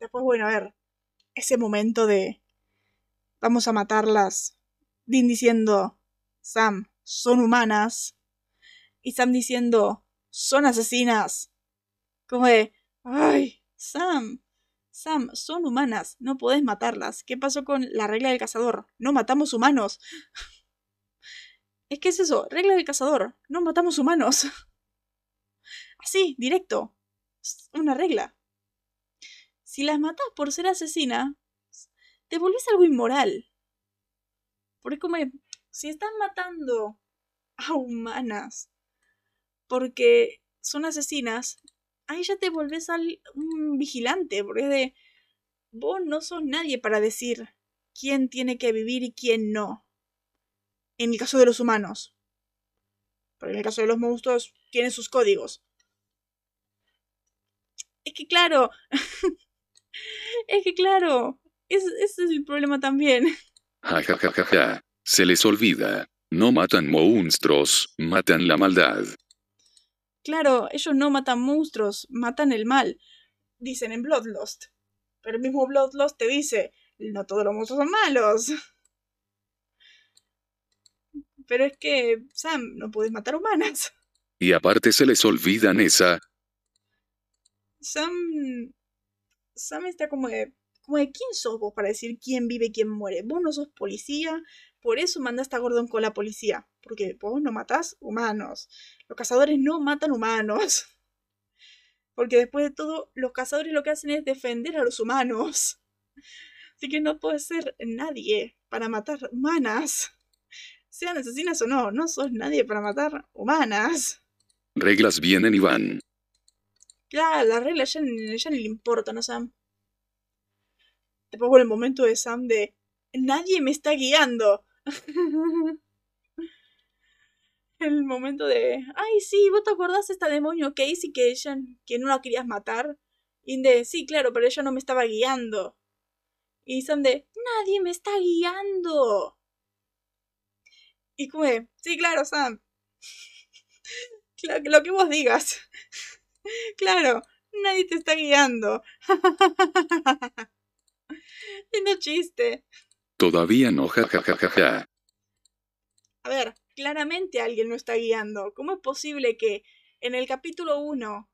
Después, bueno, a ver, ese momento de. vamos a matarlas. Dean diciendo, Sam, son humanas. Y Sam diciendo, son asesinas. Como de, ay, Sam, Sam, son humanas, no podés matarlas. ¿Qué pasó con la regla del cazador? No matamos humanos. Es que es eso, regla del cazador, no matamos humanos. Así, directo. Una regla. Si las matas por ser asesina, te volvés algo inmoral. Porque como si estás matando a humanas porque son asesinas, ahí ya te volvés al, un vigilante, porque es de, vos no sos nadie para decir quién tiene que vivir y quién no. En el caso de los humanos. Pero en el caso de los monstruos, tienen sus códigos. Es que claro. es que claro. ese es el problema también. Ja, ja, ja, ja, ja. Se les olvida. No matan monstruos, matan la maldad. Claro, ellos no matan monstruos, matan el mal. Dicen en Bloodlust. Pero el mismo Bloodlust te dice, no todos los monstruos son malos. Pero es que, Sam, no puedes matar humanas. Y aparte se les olvidan esa. Sam. Sam está como de. Como de quién sos vos para decir quién vive y quién muere. Vos no sos policía, por eso mandaste a Gordon con la policía. Porque vos no matás humanos. Los cazadores no matan humanos. Porque después de todo, los cazadores lo que hacen es defender a los humanos. Así que no puedes ser nadie para matar humanas. Sean asesinas o no, no sos nadie para matar humanas. Reglas vienen y van. Claro, las reglas ya, ya ni le importan a Sam. Después por el momento de Sam de nadie me está guiando. el momento de, ay, sí, vos te acordás de esta demonio Casey que ella, que no la querías matar. Y de, sí, claro, pero ella no me estaba guiando. Y Sam de, nadie me está guiando. Y como de, sí, claro, Sam. lo que vos digas. Claro, nadie te está guiando. Lindo chiste. Todavía no, ja, ja, ja, ja, ja. A ver, claramente alguien lo está guiando. ¿Cómo es posible que en el capítulo 1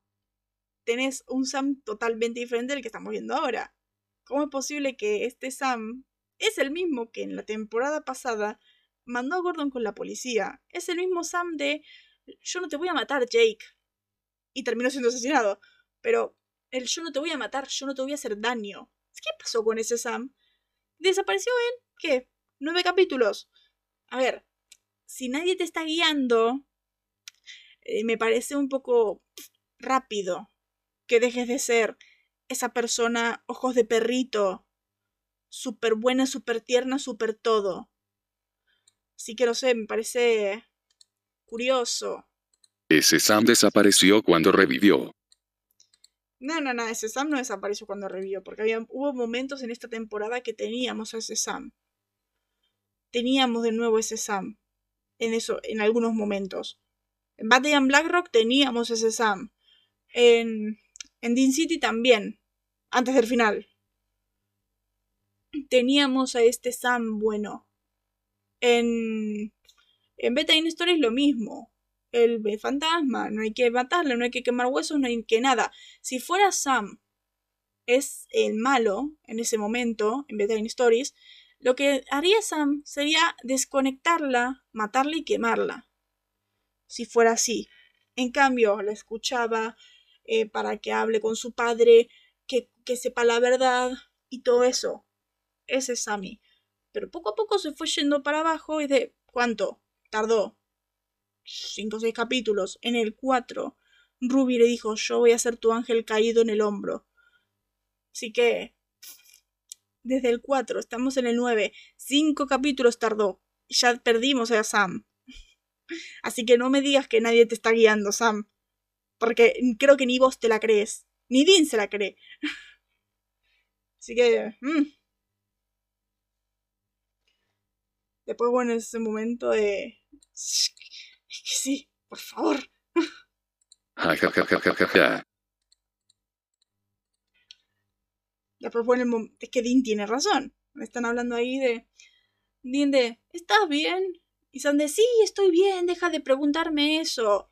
tenés un Sam totalmente diferente del que estamos viendo ahora? ¿Cómo es posible que este Sam es el mismo que en la temporada pasada mandó a Gordon con la policía? Es el mismo Sam de yo no te voy a matar, Jake. Y terminó siendo asesinado. Pero el yo no te voy a matar, yo no te voy a hacer daño. ¿Qué pasó con ese Sam? Desapareció en, ¿qué? Nueve capítulos. A ver, si nadie te está guiando, eh, me parece un poco rápido que dejes de ser esa persona ojos de perrito, súper buena, súper tierna, súper todo. Así que no sé, me parece curioso. Ese Sam desapareció cuando revivió. No, no, no, ese Sam no desapareció cuando revivió, porque había, hubo momentos en esta temporada que teníamos a ese Sam. Teníamos de nuevo ese Sam. En eso, en algunos momentos. En Battle and Blackrock teníamos ese Sam. En, en Dean City también. Antes del final. Teníamos a este Sam bueno. En, en Beta in Stories lo mismo. El fantasma, no hay que matarle, no hay que quemar huesos, no hay que nada. Si fuera Sam es el malo en ese momento, en in Stories, lo que haría Sam sería desconectarla, matarla y quemarla. Si fuera así. En cambio, la escuchaba eh, para que hable con su padre, que, que sepa la verdad y todo eso. Ese es Sammy. Pero poco a poco se fue yendo para abajo y de... ¿Cuánto? Tardó. Cinco o seis capítulos. En el cuatro, Ruby le dijo, yo voy a ser tu ángel caído en el hombro. Así que... Desde el 4, estamos en el 9. Cinco capítulos tardó. Ya perdimos a Sam. Así que no me digas que nadie te está guiando, Sam. Porque creo que ni vos te la crees. Ni Dean se la cree. Así que... Mm. Después, bueno, ese momento de... Es que sí, por favor. Bueno, el mom- es que Dean tiene razón. Me están hablando ahí de... Dean de... ¿Estás bien? Y Sam de... Sí, estoy bien, deja de preguntarme eso.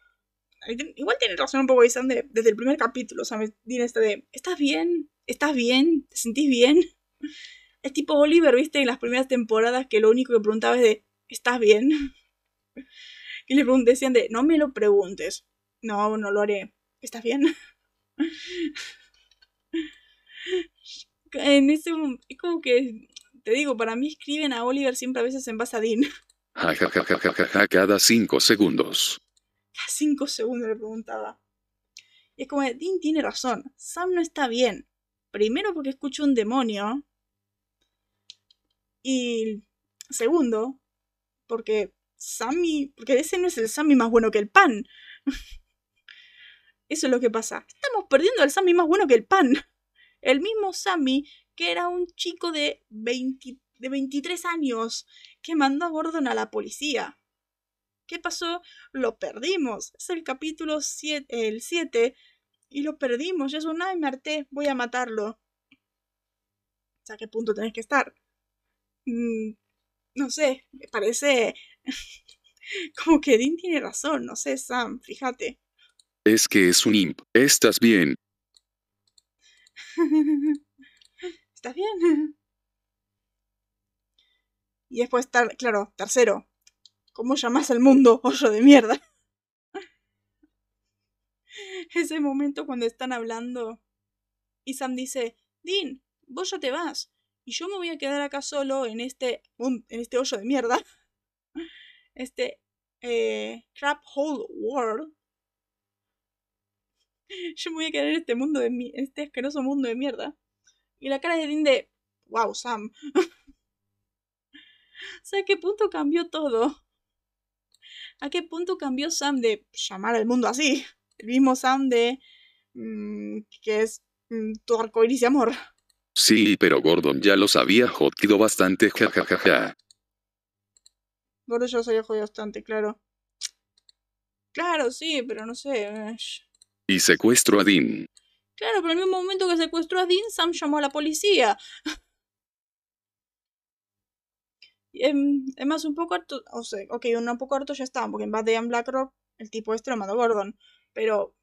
Igual tiene razón un poco Sam de... Desde el primer capítulo, ¿sabes? Dean está de... ¿Estás bien? ¿Estás bien? ¿Te sentís bien? Es tipo Oliver, ¿viste? En las primeras temporadas que lo único que preguntaba es de... ¿Estás bien? Y le decían de... No me lo preguntes. No, no lo haré. ¿Estás bien? en ese es como que te digo, para mí escriben a Oliver siempre a veces en base a Dean. Ja, ja, ja, ja, ja, ja, ja, cada cinco segundos. A cinco segundos le preguntaba. Y es como, de, Dean tiene razón. Sam no está bien. Primero porque escucha un demonio. Y segundo, porque Sammy. Porque ese no es el Sammy más bueno que el pan. Eso es lo que pasa. Estamos perdiendo al Sammy más bueno que el pan. El mismo Sammy que era un chico de, 20 de 23 años que mandó a Gordon a la policía. ¿Qué pasó? Lo perdimos. Es el capítulo 7, el 7 y lo perdimos. Ya es un ay, me harté, voy a matarlo. ¿a qué punto tenés que estar? Mm, no sé, me parece como que Dean tiene razón. No sé, Sam, fíjate. Es que es un imp. ¿Estás bien? ¿Estás bien? Y después, tar- claro, tercero. ¿Cómo llamas al mundo, hoyo de mierda? Ese momento cuando están hablando y Sam dice, Dean, vos ya te vas y yo me voy a quedar acá solo en este, en este hoyo de mierda. Este eh, crap hole world. Yo me voy a quedar en este mundo de mi este asqueroso mundo de mierda. Y la cara de Dean de, wow, Sam. O sea, ¿a qué punto cambió todo? ¿A qué punto cambió Sam de llamar al mundo así? El mismo Sam de... mm, que es mm, tu arcoiris de amor. Sí, pero Gordon ya lo sabía jodido bastante. Ja, ja, ja, ja. Gordo yo soy jodido bastante, claro. Claro, sí, pero no sé. Y secuestro a Dean. Claro, pero en el mismo momento que secuestró a Dean, Sam llamó a la policía. Em, Es más, un poco harto. O sea, ok, un un poco harto ya está, porque en Bad Day and Blackrock el tipo este lo mató Gordon. Pero,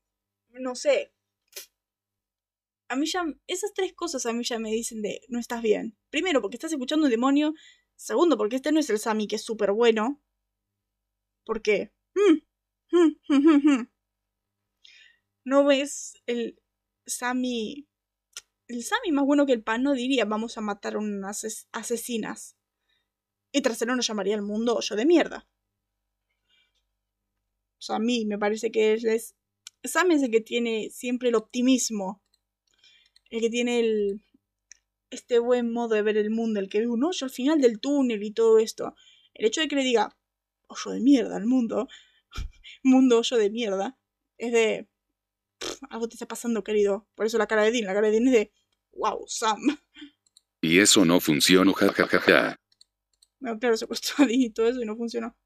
no sé. A mí ya. Esas tres cosas a mí ya me dicen de no estás bien. Primero, porque estás escuchando un demonio. Segundo, porque este no es el Sammy que es súper bueno. Porque. mm, mm, mm. No ves el Sammy. El Sammy más bueno que el pan no diría vamos a matar a unas ases- asesinas. Y tercero nos llamaría el mundo hoyo de mierda. O sea, a mí me parece que él es. Sam es el que tiene siempre el optimismo. El que tiene el. Este buen modo de ver el mundo, el que ve un hoyo al final del túnel y todo esto. El hecho de que le diga hoyo de mierda al mundo, mundo hoyo de mierda, es de. "Pff, algo te está pasando, querido. Por eso la cara de Dean, la cara de Dean es de. Wow, Sam. Y eso no funcionó jajajaja. Bueno, claro, secuestró a Dean y todo eso y no funcionó.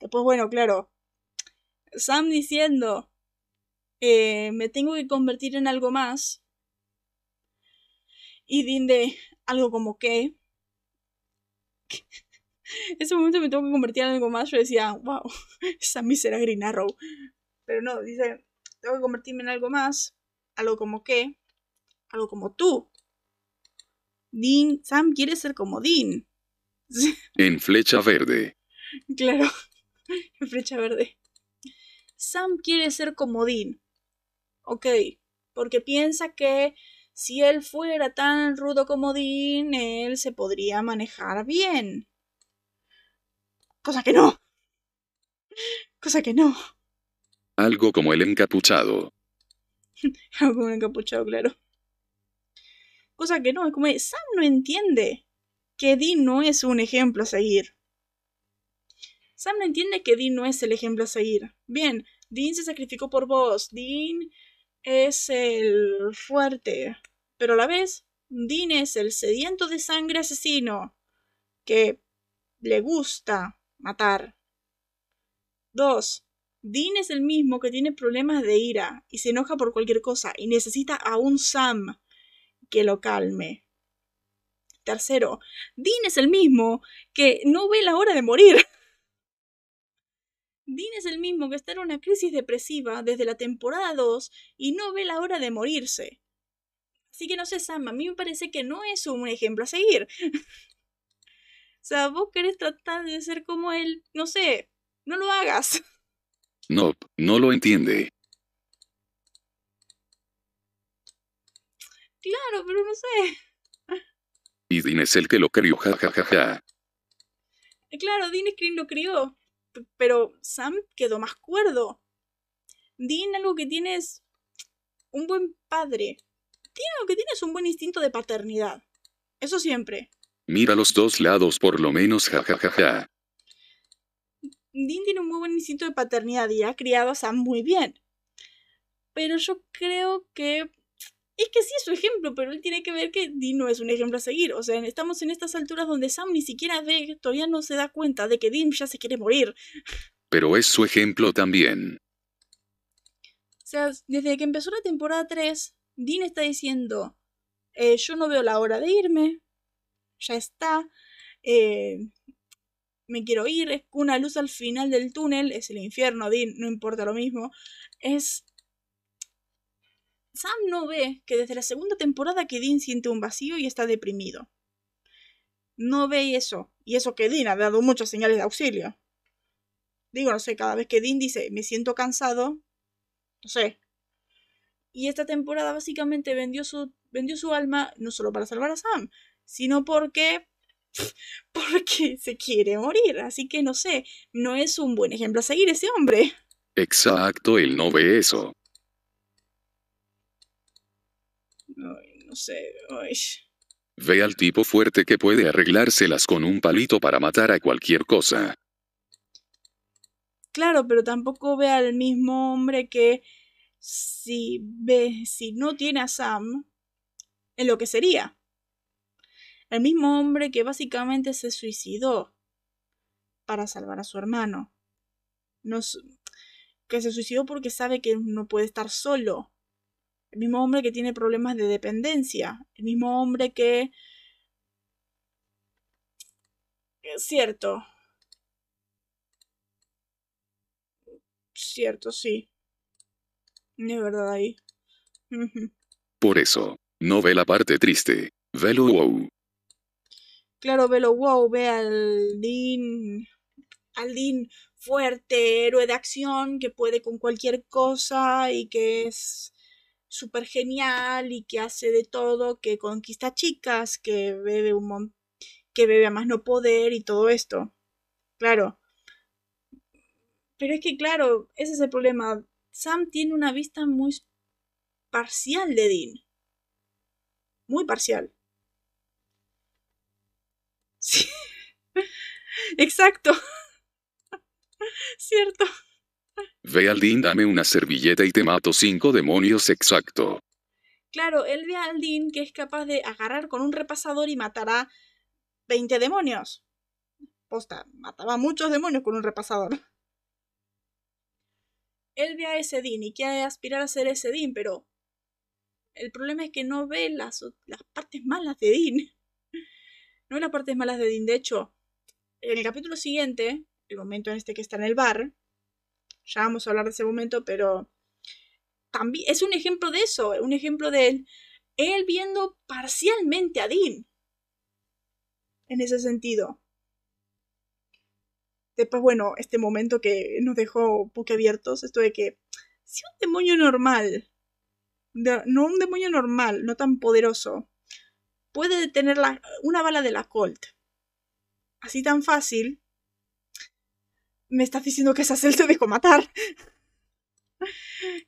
Después, bueno, claro. Sam diciendo. eh, me tengo que convertir en algo más. Y Dean de algo como que. Ese momento me tengo que convertir en algo más. Yo decía, wow, esa mísera Green Arrow. Pero no, dice, tengo que convertirme en algo más. Algo como que. Algo como tú. Dean, Sam quiere ser como Dean. En flecha verde. Claro, flecha verde. Sam quiere ser como Dean. Ok, porque piensa que si él fuera tan rudo como Dean, él se podría manejar bien. Cosa que no. Cosa que no. Algo como el encapuchado. Como un encapuchado, claro. Cosa que no, es como Sam no entiende que Dean no es un ejemplo a seguir. Sam no entiende que Dean no es el ejemplo a seguir. Bien, Dean se sacrificó por vos. Dean es el fuerte. Pero a la vez, Dean es el sediento de sangre asesino. Que le gusta matar. Dos. Dean es el mismo que tiene problemas de ira y se enoja por cualquier cosa y necesita a un Sam que lo calme. Tercero, Dean es el mismo que no ve la hora de morir. Dean es el mismo que está en una crisis depresiva desde la temporada 2 y no ve la hora de morirse. Así que no sé, Sam, a mí me parece que no es un ejemplo a seguir. o sea, vos querés tratar de ser como él, no sé, no lo hagas. No, no lo entiende. Claro, pero no sé. Y Dean es el que lo crió jajajaja. Eh, Claro, Dean Screen lo crió, pero Sam quedó más cuerdo. Dean algo que tiene es un buen padre. Tiene algo que tiene es un buen instinto de paternidad. Eso siempre. Mira los dos lados por lo menos jajajaja. Dean tiene un muy buen instinto de paternidad y ha criado a Sam muy bien. Pero yo creo que... Es que sí es su ejemplo, pero él tiene que ver que Dean no es un ejemplo a seguir. O sea, estamos en estas alturas donde Sam ni siquiera ve, todavía no se da cuenta de que Dean ya se quiere morir. Pero es su ejemplo también. O sea, desde que empezó la temporada 3, Dean está diciendo, eh, yo no veo la hora de irme, ya está, eh, me quiero ir, es una luz al final del túnel, es el infierno, Dean, no importa lo mismo, es... Sam no ve que desde la segunda temporada que Dean siente un vacío y está deprimido. No ve eso, y eso que Dean ha dado muchas señales de auxilio. Digo, no sé, cada vez que Dean dice, me siento cansado, no sé. Y esta temporada básicamente vendió su, vendió su alma no solo para salvar a Sam, sino porque porque se quiere morir. Así que no sé, no es un buen ejemplo a seguir ese hombre. Exacto, él no ve eso. Ay, no sé. ay. Ve al tipo fuerte que puede arreglárselas con un palito para matar a cualquier cosa. Claro, pero tampoco ve al mismo hombre que si ve, si no tiene a Sam, en lo que sería. El mismo hombre que básicamente se suicidó para salvar a su hermano. No, que se suicidó porque sabe que no puede estar solo. El mismo hombre que tiene problemas de dependencia. El mismo hombre que... Es cierto. Cierto, sí. Es verdad ahí. Por eso, no ve la parte triste. Velo wow. Claro, velo, wow, ve al Dean. Al Dean fuerte héroe de acción que puede con cualquier cosa y que es súper genial y que hace de todo, que conquista chicas, que bebe un que bebe a más no poder y todo esto. Claro. Pero es que, claro, ese es el problema. Sam tiene una vista muy parcial de Dean. Muy parcial. Sí. Exacto. Cierto. Ve al Dean, dame una servilleta y te mato cinco demonios exacto. Claro, él ve al Dean que es capaz de agarrar con un repasador y matar a 20 demonios. Posta, mataba muchos demonios con un repasador. Él ve a ese Dean y quiere aspirar a ser ese Dean, pero el problema es que no ve las, las partes malas de Dean. No ve las partes malas de Dean. De hecho, en el capítulo siguiente, el momento en este que está en el bar, ya vamos a hablar de ese momento, pero también es un ejemplo de eso, un ejemplo de él, él viendo parcialmente a Dean. En ese sentido. Después, bueno, este momento que nos dejó abiertos, esto de que si un demonio normal, no un demonio normal, no tan poderoso, puede detener una bala de la Colt así tan fácil, me estás diciendo que Sassel se dejó matar.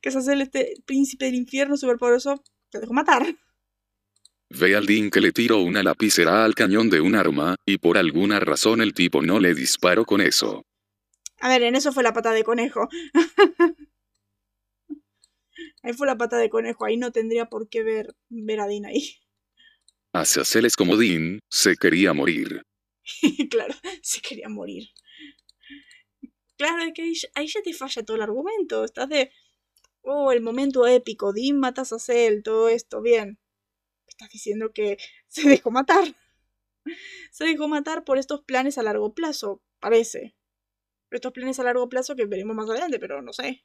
que Sassel, este príncipe del infierno superpoderoso, se dejó matar. Ve al Dean que le tiró una lapicera al cañón de un arma, y por alguna razón el tipo no le disparó con eso. A ver, en eso fue la pata de conejo. ahí fue la pata de conejo, ahí no tendría por qué ver, ver a Dean ahí. Hacia es como Dean, se quería morir. claro, se quería morir. Claro, es que ahí, ya te falla todo el argumento. Estás de. Oh, el momento épico. Dean matas a Cell, todo esto, bien. Estás diciendo que se dejó matar. Se dejó matar por estos planes a largo plazo, parece. estos planes a largo plazo que veremos más adelante, pero no sé.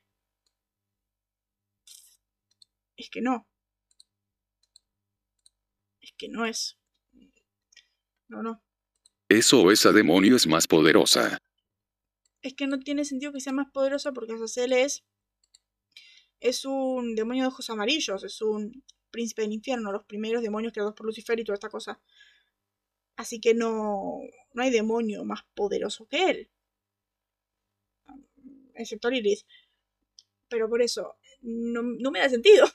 Es que no. Es que no es. No, no. Eso esa demonio es más poderosa. Es que no tiene sentido que sea más poderosa porque Azazel es. Es un demonio de ojos amarillos, es un príncipe del infierno, los primeros demonios creados por Lucifer y toda esta cosa. Así que no. No hay demonio más poderoso que él. Excepto Lilith. Pero por eso. No, no me da sentido.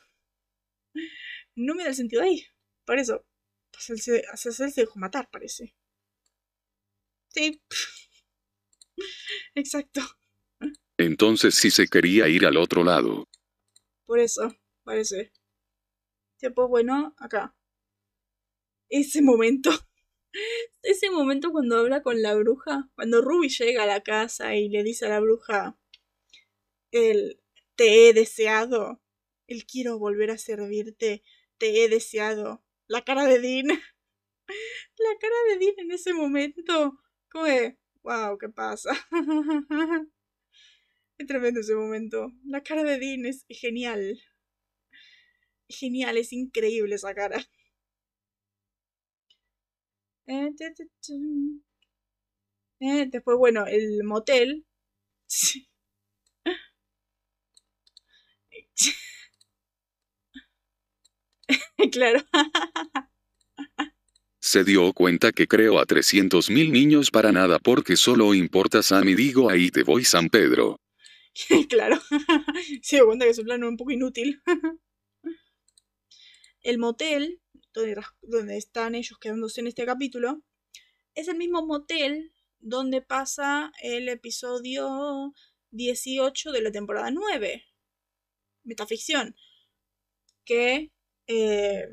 No me da sentido ahí. Por eso. Azazel se dejó matar, parece. Sí. Exacto. Entonces sí se quería ir al otro lado. Por eso, parece. Pues bueno, acá. Ese momento. Ese momento cuando habla con la bruja. Cuando Ruby llega a la casa y le dice a la bruja. El te he deseado. El quiero volver a servirte. Te he deseado. La cara de Dean. La cara de Dean en ese momento. Como wow, ¿qué pasa? es tremendo ese momento. La cara de Dean es genial. Genial, es increíble esa cara. Eh, eh, después, bueno, el motel. claro se dio cuenta que creo a 300.000 niños para nada porque solo importa Sam y digo ahí te voy San Pedro. claro, se dio cuenta que su plan es un poco inútil. el motel, donde, donde están ellos quedándose en este capítulo, es el mismo motel donde pasa el episodio 18 de la temporada 9, Metaficción, que eh,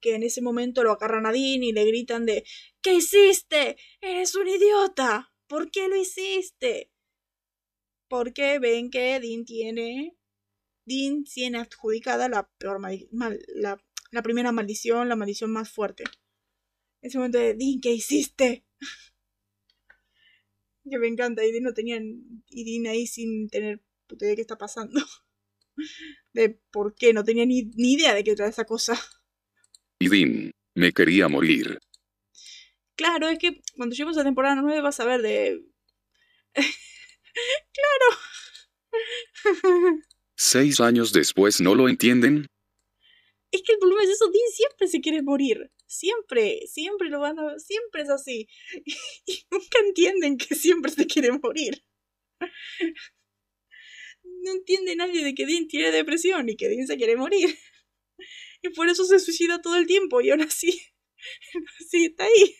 que en ese momento lo agarran a Dean y le gritan de ¿Qué hiciste? ¡Eres un idiota! ¿Por qué lo hiciste? Porque ven que Dean tiene. Dean tiene adjudicada la, peor la, primera maldición, la maldición más fuerte. En ese momento de Dean, ¿qué hiciste? que me encanta. Y Dean no tenían. Y Dean ahí sin tener puta idea de qué está pasando. De por qué, no tenía ni, ni idea de qué era esa cosa. Y Dean, me quería morir. Claro, es que cuando lleguemos a temporada 9 vas a ver de... claro. Seis años después no lo entienden. Es que el problema es eso, Dean siempre se quiere morir. Siempre, siempre lo van a... Siempre es así. Y, nunca entienden que siempre se quiere morir. No entiende nadie de que Dean tiene depresión y que Dean se quiere morir. Y por eso se suicida todo el tiempo y aún así... Sí, está ahí.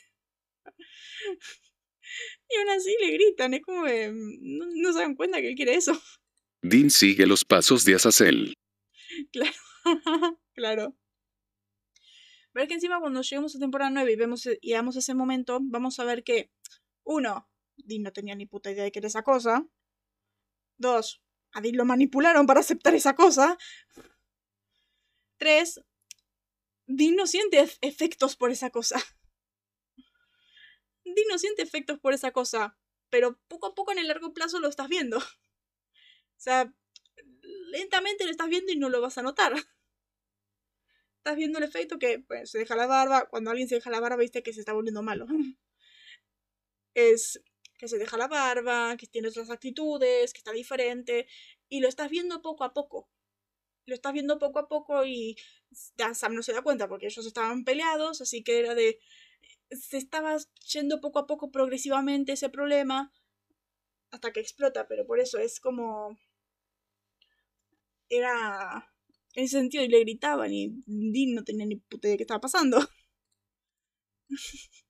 Y aún así le gritan, es como que no, no se dan cuenta que él quiere eso. Dean sigue los pasos de Azazel. Claro, claro. Pero es que encima cuando lleguemos a temporada 9 y vemos y damos ese momento, vamos a ver que, uno, Dean no tenía ni puta idea de que era esa cosa. Dos, a Dean lo manipularon para aceptar esa cosa. Tres, Dean no siente ef- efectos por esa cosa. Dean no siente efectos por esa cosa, pero poco a poco en el largo plazo lo estás viendo. O sea, lentamente lo estás viendo y no lo vas a notar. Estás viendo el efecto que pues, se deja la barba. Cuando alguien se deja la barba, viste que se está volviendo malo. Es que se deja la barba, que tiene otras actitudes, que está diferente. Y lo estás viendo poco a poco. Lo estás viendo poco a poco y Sam no se da cuenta porque ellos estaban peleados, así que era de... Se estaba yendo poco a poco progresivamente ese problema hasta que explota, pero por eso es como... Era... En ese sentido, y le gritaban y Dean no tenía ni puta idea de qué estaba pasando.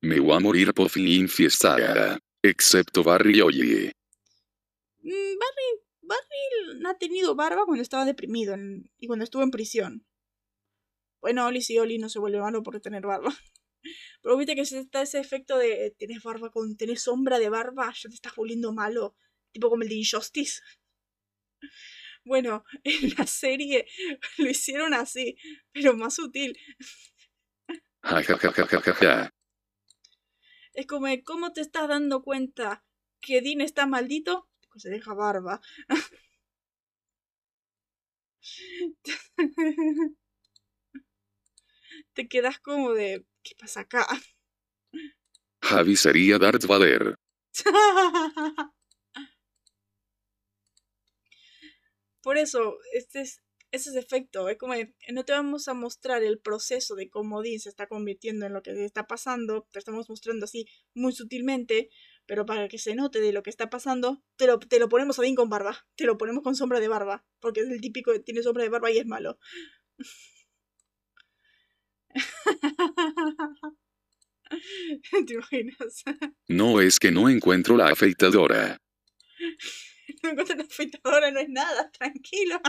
Me voy a morir por fin fiesta. Excepto Barry y Oye. Mm, Barry, Barry no ha tenido barba cuando estaba deprimido en- y cuando estuvo en prisión. Bueno, Oli sí, Oli no se vuelve malo por tener barba. Pero viste que está ese efecto de tenés barba con tenés sombra de barba, ya te estás volviendo malo, tipo como el de Injustice. Bueno, en la serie lo hicieron así, pero más sutil. Es como, ¿cómo te estás dando cuenta que Dean está maldito? Porque se deja barba. te quedas como de, ¿qué pasa acá? Javi sería Darth Vader. Por eso, este es, ese es efecto. Es como de, no te vamos a mostrar el proceso de cómo Dean se está convirtiendo en lo que está pasando. Te estamos mostrando así muy sutilmente. Pero para que se note de lo que está pasando, te lo, te lo ponemos a Dean con barba. Te lo ponemos con sombra de barba. Porque es el típico que tiene sombra de barba y es malo. ¿Te imaginas? No es que no encuentro la afeitadora. No encuentro la afeitadora, no es nada, tranquilo.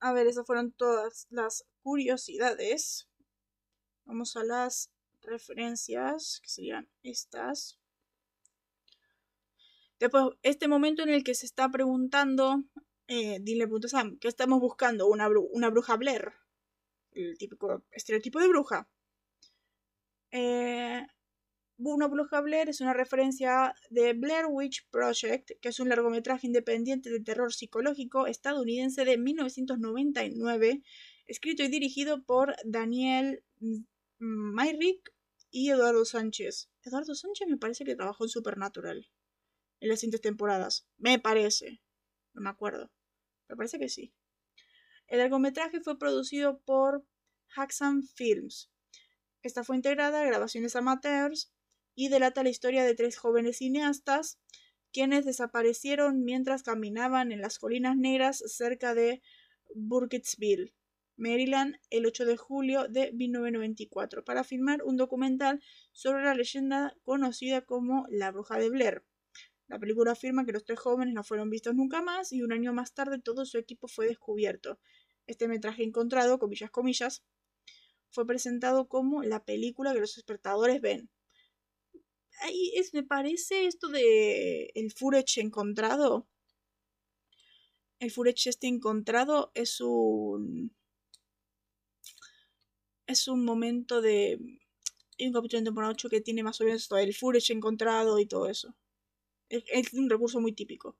A ver, esas fueron todas las curiosidades. Vamos a las referencias, que serían estas. Después, este momento en el que se está preguntando, eh, Sam, ¿qué estamos buscando? Una bruja Blair. El típico estereotipo de bruja. Eh, una bruja Blair es una referencia de Blair Witch Project, que es un largometraje independiente de terror psicológico estadounidense de 1999, escrito y dirigido por Daniel Myrick y Eduardo Sánchez. Eduardo Sánchez me parece que trabajó en Supernatural en las siguientes temporadas. Me parece. No me acuerdo. Me parece que sí. El largometraje fue producido por Haxan Films. Esta fue integrada a grabaciones amateurs y delata la historia de tres jóvenes cineastas quienes desaparecieron mientras caminaban en las colinas negras cerca de Burkittsville, Maryland, el 8 de julio de 1994, para filmar un documental sobre la leyenda conocida como La Bruja de Blair. La película afirma que los tres jóvenes no fueron vistos nunca más y un año más tarde todo su equipo fue descubierto. Este metraje encontrado, comillas, comillas, fue presentado como la película que los espectadores ven. Es, me parece esto de el footage encontrado. El footage este encontrado es un es un momento de hay un capítulo en temporada 8 que tiene más o menos todo el footage encontrado y todo eso. Es, es un recurso muy típico.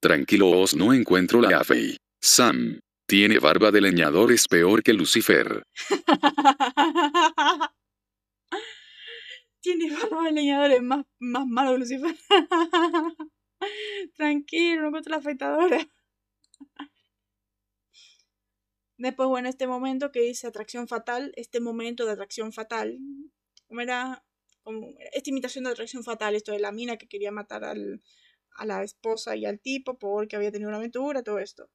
Tranquilos, no encuentro la afe. Sam. Tiene barba de leñador es peor que Lucifer. Tiene barba de leñador, es más, más malo que Lucifer. Tranquilo, no encuentro la afeitadora. Después, bueno, este momento que dice atracción fatal, este momento de atracción fatal, como era, esta imitación de atracción fatal, esto de la mina que quería matar al, a la esposa y al tipo porque había tenido una aventura, todo esto.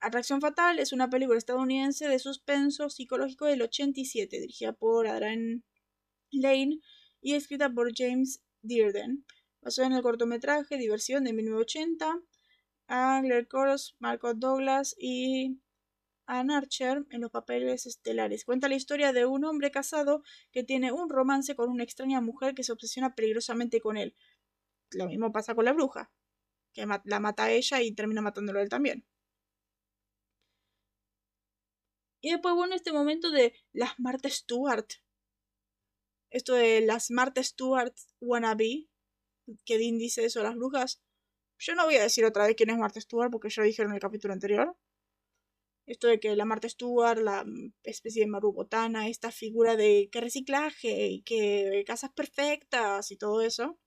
Atracción Fatal es una película estadounidense de suspenso psicológico del 87, dirigida por Adrian Lane y escrita por James Dearden. Basada en el cortometraje Diversión de 1980, a Claire Coros, Marco Douglas y Ann Archer en los papeles estelares. Cuenta la historia de un hombre casado que tiene un romance con una extraña mujer que se obsesiona peligrosamente con él. Lo mismo pasa con la bruja, que la mata a ella y termina matándolo a él también. Y después, bueno, este momento de las Marta Stewart. Esto de las Marta Stewart wannabe, que Dean dice eso a las brujas. Yo no voy a decir otra vez quién es Marta Stewart porque ya lo dije en el capítulo anterior. Esto de que la Marta Stewart, la especie de marubotana, esta figura de que reciclaje y que casas perfectas y todo eso.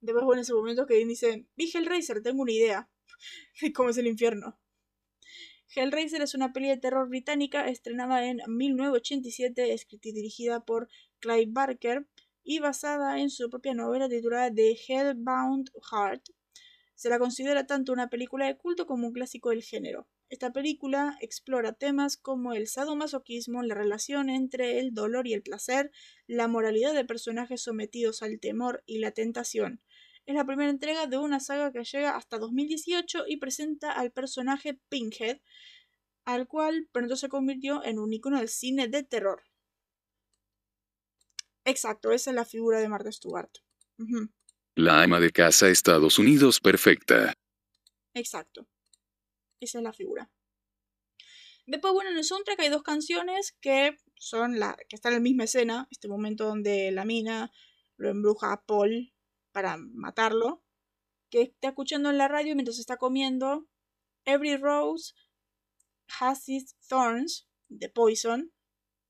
Después, bueno, ese momento que dice, vi Hellraiser, tengo una idea de cómo es el infierno. Hellraiser es una peli de terror británica estrenada en 1987, escrita y dirigida por Clive Barker y basada en su propia novela titulada The Hellbound Heart. Se la considera tanto una película de culto como un clásico del género. Esta película explora temas como el sadomasoquismo, la relación entre el dolor y el placer, la moralidad de personajes sometidos al temor y la tentación. Es la primera entrega de una saga que llega hasta 2018 y presenta al personaje Pinkhead, al cual pronto se convirtió en un icono del cine de terror. Exacto, esa es la figura de Martha Stewart. La ama de casa Estados Unidos perfecta. Exacto. Esa es la figura. Después, bueno, en el soundtrack hay dos canciones que son la que están en la misma escena, este momento donde la mina lo embruja a Paul para matarlo, que está escuchando en la radio mientras está comiendo Every Rose Has Its Thorns de Poison,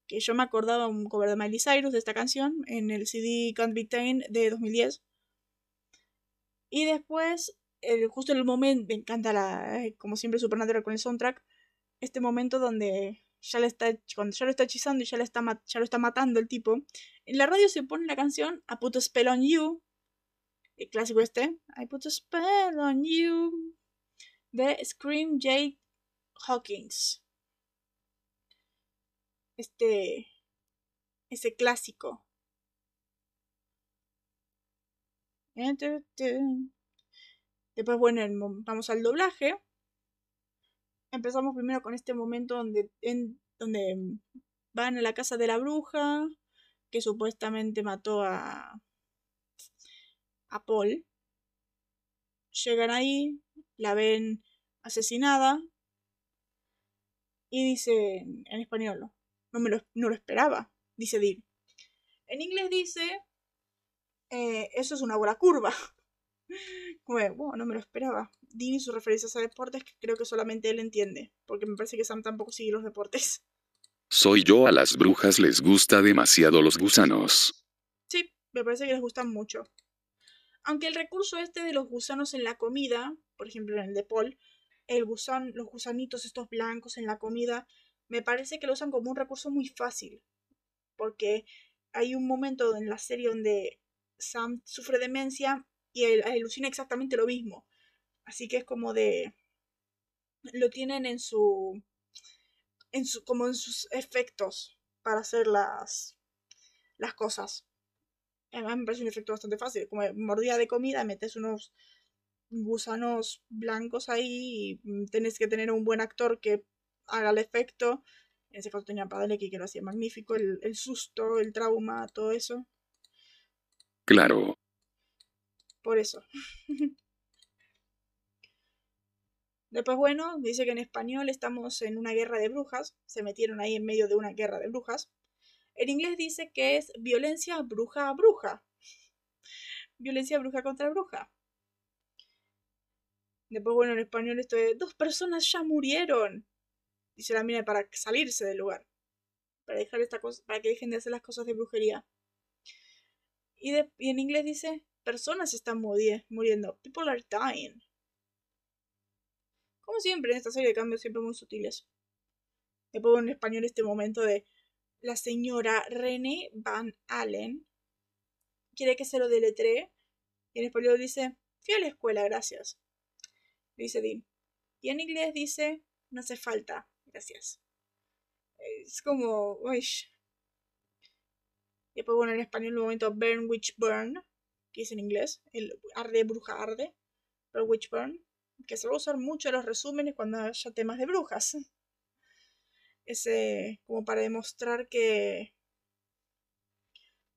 que yo me acordaba un cover de Miley Cyrus de esta canción en el CD Can't Be Tamed de 2010. Y después, el, justo en el momento, me encanta la, eh, como siempre Supernatural con el soundtrack, este momento donde ya le está, cuando ya lo está hechizando y ya, le está, ya lo está matando el tipo, en la radio se pone la canción A Put a Spell on You el clásico este, I put a spell on you, de Scream J. Hawkins. Este, ese clásico. Después, bueno, vamos al doblaje. Empezamos primero con este momento donde, donde van a la casa de la bruja, que supuestamente mató a, a Paul. Llegan ahí, la ven asesinada y dice en español, no, me lo, no lo esperaba, dice Dean. En inglés dice, eh, eso es una buena curva. bueno, no me lo esperaba. Y sus referencias a deportes que creo que solamente él entiende, porque me parece que Sam tampoco sigue los deportes. Soy yo, a las brujas les gusta demasiado los gusanos. Sí, me parece que les gustan mucho. Aunque el recurso este de los gusanos en la comida, por ejemplo en el de Paul, el gusan, los gusanitos estos blancos en la comida, me parece que lo usan como un recurso muy fácil. Porque hay un momento en la serie donde Sam sufre demencia y él alucina exactamente lo mismo. Así que es como de. Lo tienen en su. En su como en sus efectos para hacer las. las cosas. Además me parece un efecto bastante fácil. Como mordida de comida, metes unos gusanos blancos ahí y tenés que tener un buen actor que haga el efecto. En ese caso tenía Padalecki que lo hacía magnífico. El, el susto, el trauma, todo eso. Claro. Por eso. Después, bueno, dice que en español estamos en una guerra de brujas. Se metieron ahí en medio de una guerra de brujas. En inglés dice que es violencia bruja a bruja. Violencia bruja contra bruja. Después, bueno, en español esto de dos personas ya murieron. Dice la mina para salirse del lugar. para, dejar esta cosa, para que dejen de hacer las cosas de brujería. Y, y en inglés dice, personas están muriendo, people are dying. Como siempre, en esta serie de cambios siempre muy sutiles. Le pongo en español este momento de la señora René Van Allen quiere que se lo deletree. Y en español dice, fui a la escuela, gracias. Dice Dean. Y en inglés dice, no hace falta, gracias. Es como, uy. Y después, bueno, en español, el momento Burn Witch Burn, que es en inglés, el arde, bruja, arde, Burn Witch Burn, que se va a usar mucho en los resúmenes cuando haya temas de brujas. Ese, como para demostrar que.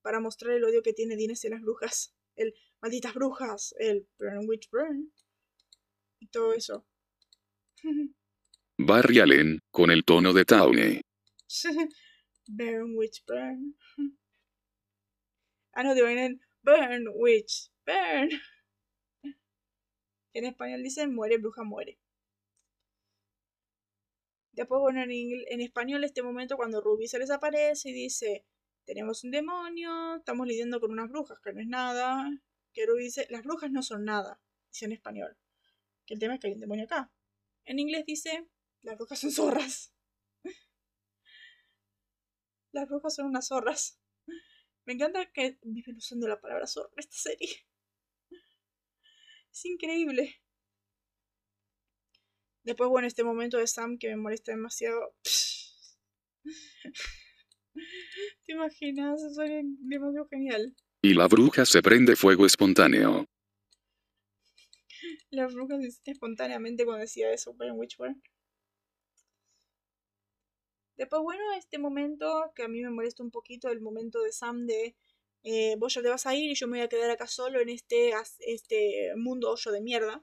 Para mostrar el odio que tiene Dean hacia las brujas. El malditas brujas, el Burn Witch Burn. Y todo eso. Barry Allen, con el tono de Tawny. burn Witch Burn. Ah, no, de Burn Witch Burn. En español dicen muere, bruja, muere. Después, bueno, en, en, español, este momento, cuando Ruby se les aparece y dice: Tenemos un demonio, estamos lidiando con unas brujas, que no es nada. Que Ruby dice: Las brujas no son nada, dice en español. Que el tema es que hay un demonio acá. En inglés dice: Las brujas son zorras. Las brujas son unas zorras. Me encanta que viven usando la palabra zorra en esta serie. Es increíble. Después, bueno, este momento de Sam que me molesta demasiado. ¿Te imaginas? Eso es demasiado genial. Y la bruja se prende fuego espontáneo. La bruja se espontáneamente cuando decía eso en Witchburn. Después, bueno, este momento que a mí me molesta un poquito, el momento de Sam de eh, vos ya te vas a ir y yo me voy a quedar acá solo en este, este mundo hoyo de mierda.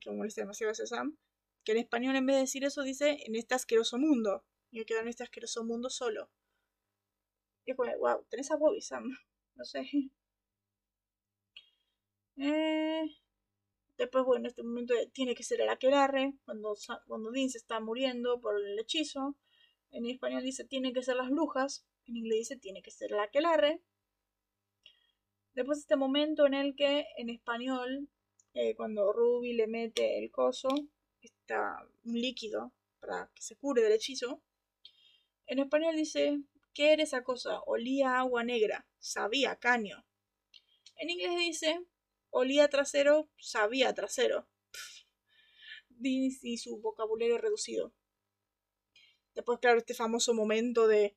Que me molesta demasiado ese Sam. Que en español en vez de decir eso dice en este asqueroso mundo. Y me quedo en este asqueroso mundo solo. Y es wow, tenés a Bobby, Sam. No sé. Eh, Después, bueno, este momento tiene que ser el aquelarre, cuando, cuando Dean se está muriendo por el hechizo. En español dice tiene que ser las brujas, en inglés dice tiene que ser el aquelarre. Después este momento en el que en español, eh, cuando Ruby le mete el coso, está un líquido para que se cure del hechizo. En español dice, ¿qué era esa cosa? Olía agua negra, sabía caño. En inglés dice, olía trasero, sabía trasero. y su vocabulario reducido. Después, claro, este famoso momento de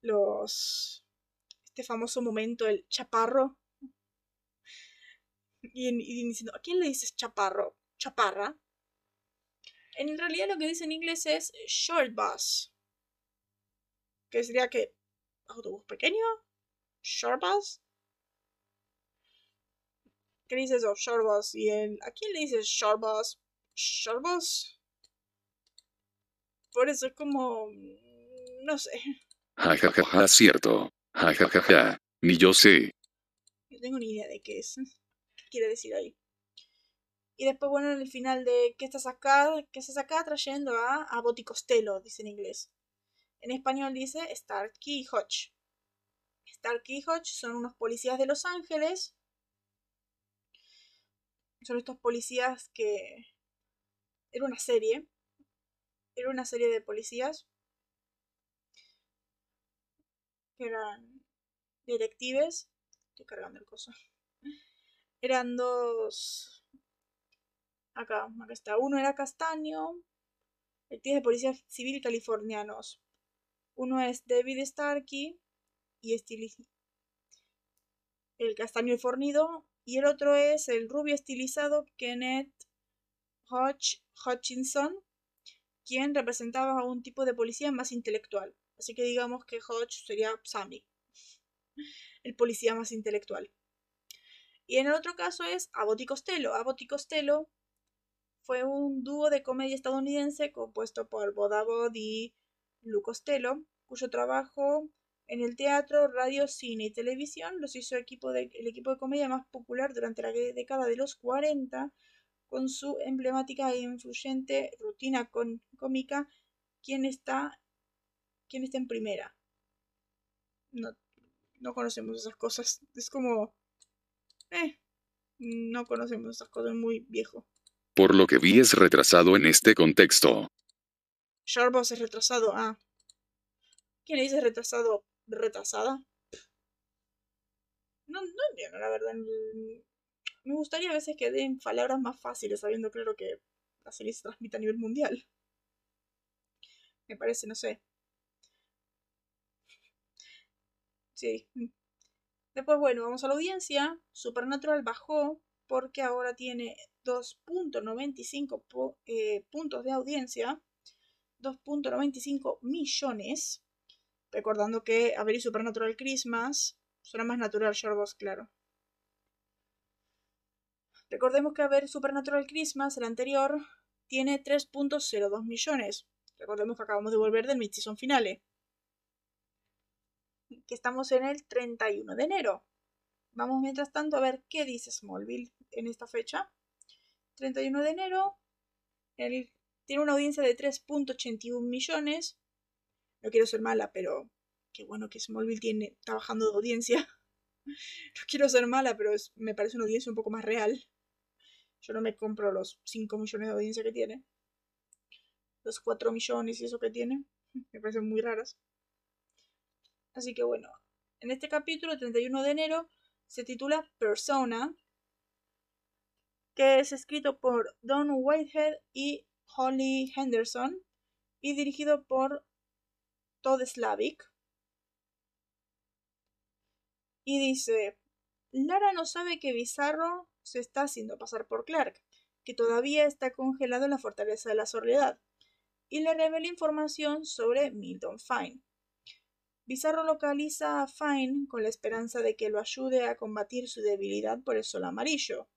los. Este famoso momento del chaparro. Y, diciendo, ¿a quién le dices chaparro? Chaparra. En realidad lo que dice en inglés es short bus. Que sería que. autobús pequeño. Short bus. ¿Qué dices of Short Y el, ¿a quién le dices Short Bus? ¿Short Por eso es como... Mm, no sé. Ja, ja, ja, ja, cierto. Ja, ja, ja, ja. Ni yo sé. No tengo ni idea de qué es. ¿Qué quiere decir ahí? Y después, bueno, en el final de ¿qué estás acá? ¿Qué estás acá trayendo a, a Boticostello? Dice en inglés. En español dice Starkey y Hodge. Starkey y Hodge son unos policías de Los Ángeles son estos policías que... Era una serie. Era una serie de policías que eran detectives. Estoy cargando el coso. Eran dos... Acá, acá está. Uno era castaño. Detectives de policía civil californianos. Uno es David Starkey y el castaño y fornido y el otro es el rubio estilizado Kenneth Hodge Hutchinson, quien representaba a un tipo de policía más intelectual. Así que digamos que Hodge sería Sammy, el policía más intelectual. Y en el otro caso es Abbott y Costello. Abbott Costello fue un dúo de comedia estadounidense compuesto por Bob Abbott y Lou Costello, cuyo trabajo en el teatro, radio, cine y televisión los hizo equipo de, el equipo de comedia más popular durante la década de los 40, con su emblemática e influyente rutina cómica ¿Quién está quién está en primera. No, no conocemos esas cosas. Es como... Eh, no conocemos esas cosas, muy viejo. Por lo que vi es retrasado en este contexto. Shortboss es retrasado. Ah. ¿Quién le dice retrasado? ¿Retrasada? No, no entiendo, la verdad. Me gustaría a veces que den palabras más fáciles, sabiendo claro que la serie se transmite a nivel mundial. Me parece, no sé. Sí. Después, bueno, vamos a la audiencia. Supernatural bajó porque ahora tiene 2.95 eh, puntos de audiencia. 2.95 millones. Recordando que a ver Supernatural Christmas suena más natural Short claro. Recordemos que a ver Supernatural Christmas, el anterior, tiene 3.02 millones. Recordemos que acabamos de volver del mid-season finale. Que estamos en el 31 de enero. Vamos mientras tanto a ver qué dice Smallville en esta fecha. 31 de enero. tiene una audiencia de 3.81 millones. No quiero ser mala, pero qué bueno que Smallville tiene trabajando de audiencia. No quiero ser mala, pero me parece una audiencia un poco más real. Yo no me compro los 5 millones de audiencia que tiene los 4 millones y eso que tiene. Me parecen muy raras. Así que bueno, en este capítulo, 31 de enero, se titula Persona, que es escrito por Don Whitehead y Holly Henderson y dirigido por Todd Slavic. Y dice, Lara no sabe que Bizarro se está haciendo pasar por Clark, que todavía está congelado en la fortaleza de la soledad y le revela información sobre Milton Fine. Bizarro localiza a Fine con la esperanza de que lo ayude a combatir su debilidad por el sol amarillo.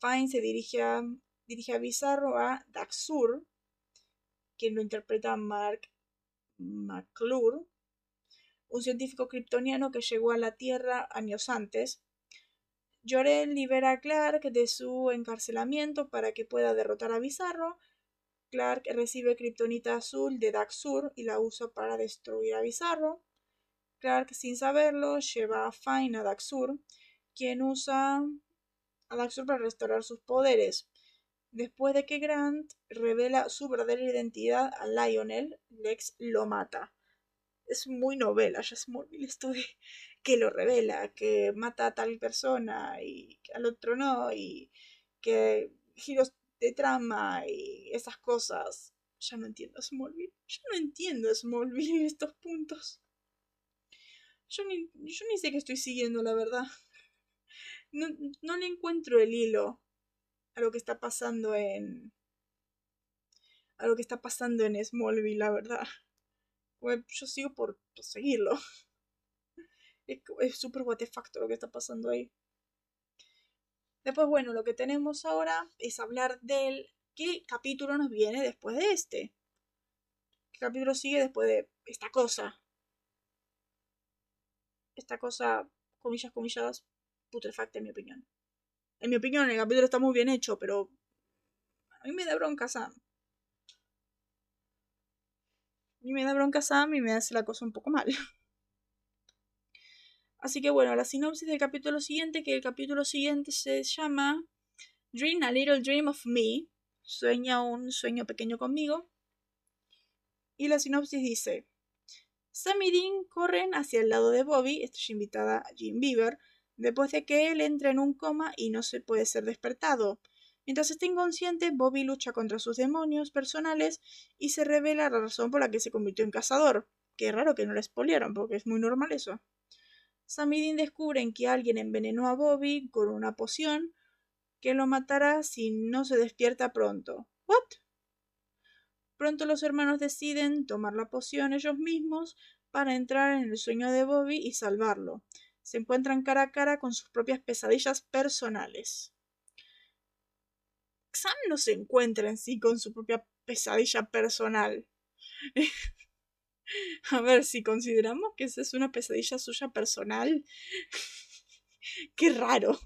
Fine se dirige a, dirige a Bizarro a Daxur, quien lo interpreta Mark McClure, un científico kryptoniano que llegó a la Tierra años antes. Jorel libera a Clark de su encarcelamiento para que pueda derrotar a Bizarro Clark recibe Kryptonita azul de Daxur y la usa para destruir a Bizarro. Clark, sin saberlo, lleva a Fine a Daxur, quien usa a Daxur para restaurar sus poderes. Después de que Grant revela su verdadera identidad a Lionel, Lex lo mata. Es muy novela, muy esto de que lo revela, que mata a tal persona y al otro no, y que giros de trama y esas cosas. Ya no entiendo Smallville. Yo no entiendo Smallville estos puntos. Yo ni, yo ni sé qué estoy siguiendo, la verdad. No, no le encuentro el hilo a lo que está pasando en. a lo que está pasando en Smallville, la verdad. Yo sigo por, seguirlo. Es súper what lo que está pasando ahí. Después, bueno, lo que tenemos ahora es hablar del qué capítulo nos viene después de este. ¿Qué capítulo sigue después de esta cosa? Esta cosa, comillas, comillas, putrefacta en mi opinión. En mi opinión, el capítulo está muy bien hecho, pero a mí me da bronca Sam. A mí me da bronca Sam y me hace la cosa un poco mal. Así que bueno, la sinopsis del capítulo siguiente, que el capítulo siguiente se llama Dream a Little Dream of Me, sueña un sueño pequeño conmigo. Y la sinopsis dice, Sam y Dean corren hacia el lado de Bobby, estrella invitada a Jim Beaver, después de que él entra en un coma y no se puede ser despertado. Mientras está inconsciente, Bobby lucha contra sus demonios personales y se revela la razón por la que se convirtió en cazador. Qué raro que no la expoliaron, porque es muy normal eso. Sam y Dean descubren que alguien envenenó a Bobby con una poción que lo matará si no se despierta pronto. ¿What? Pronto los hermanos deciden tomar la poción ellos mismos para entrar en el sueño de Bobby y salvarlo. Se encuentran cara a cara con sus propias pesadillas personales. Sam no se encuentra en sí con su propia pesadilla personal. A ver, si consideramos que esa es una pesadilla suya personal, qué raro.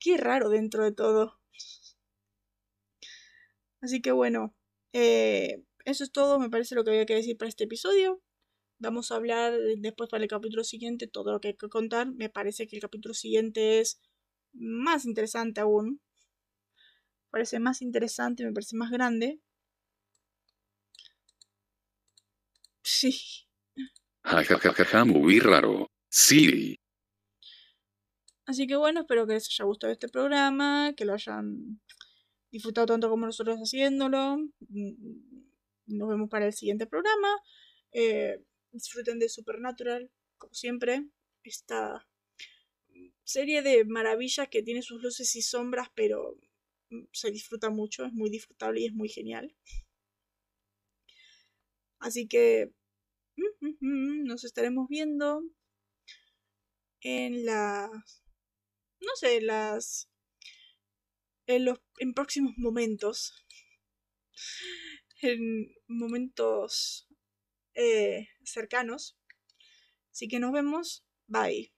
Qué raro dentro de todo. Así que bueno, eh, eso es todo, me parece lo que había que decir para este episodio. Vamos a hablar después para el capítulo siguiente todo lo que hay que contar. Me parece que el capítulo siguiente es más interesante aún. Parece más interesante, me parece más grande. Sí. Jajajaja, muy raro. Sí. Así que bueno, espero que les haya gustado este programa, que lo hayan disfrutado tanto como nosotros haciéndolo. Mm, nos vemos para el siguiente programa. Eh, disfruten de Supernatural, como siempre. Esta serie de maravillas que tiene sus luces y sombras, pero mm, se disfruta mucho, es muy disfrutable y es muy genial. Así que mm, nos estaremos viendo en las no sé, las en los en próximos momentos en momentos eh, cercanos. Así que nos vemos. Bye.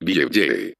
Bien.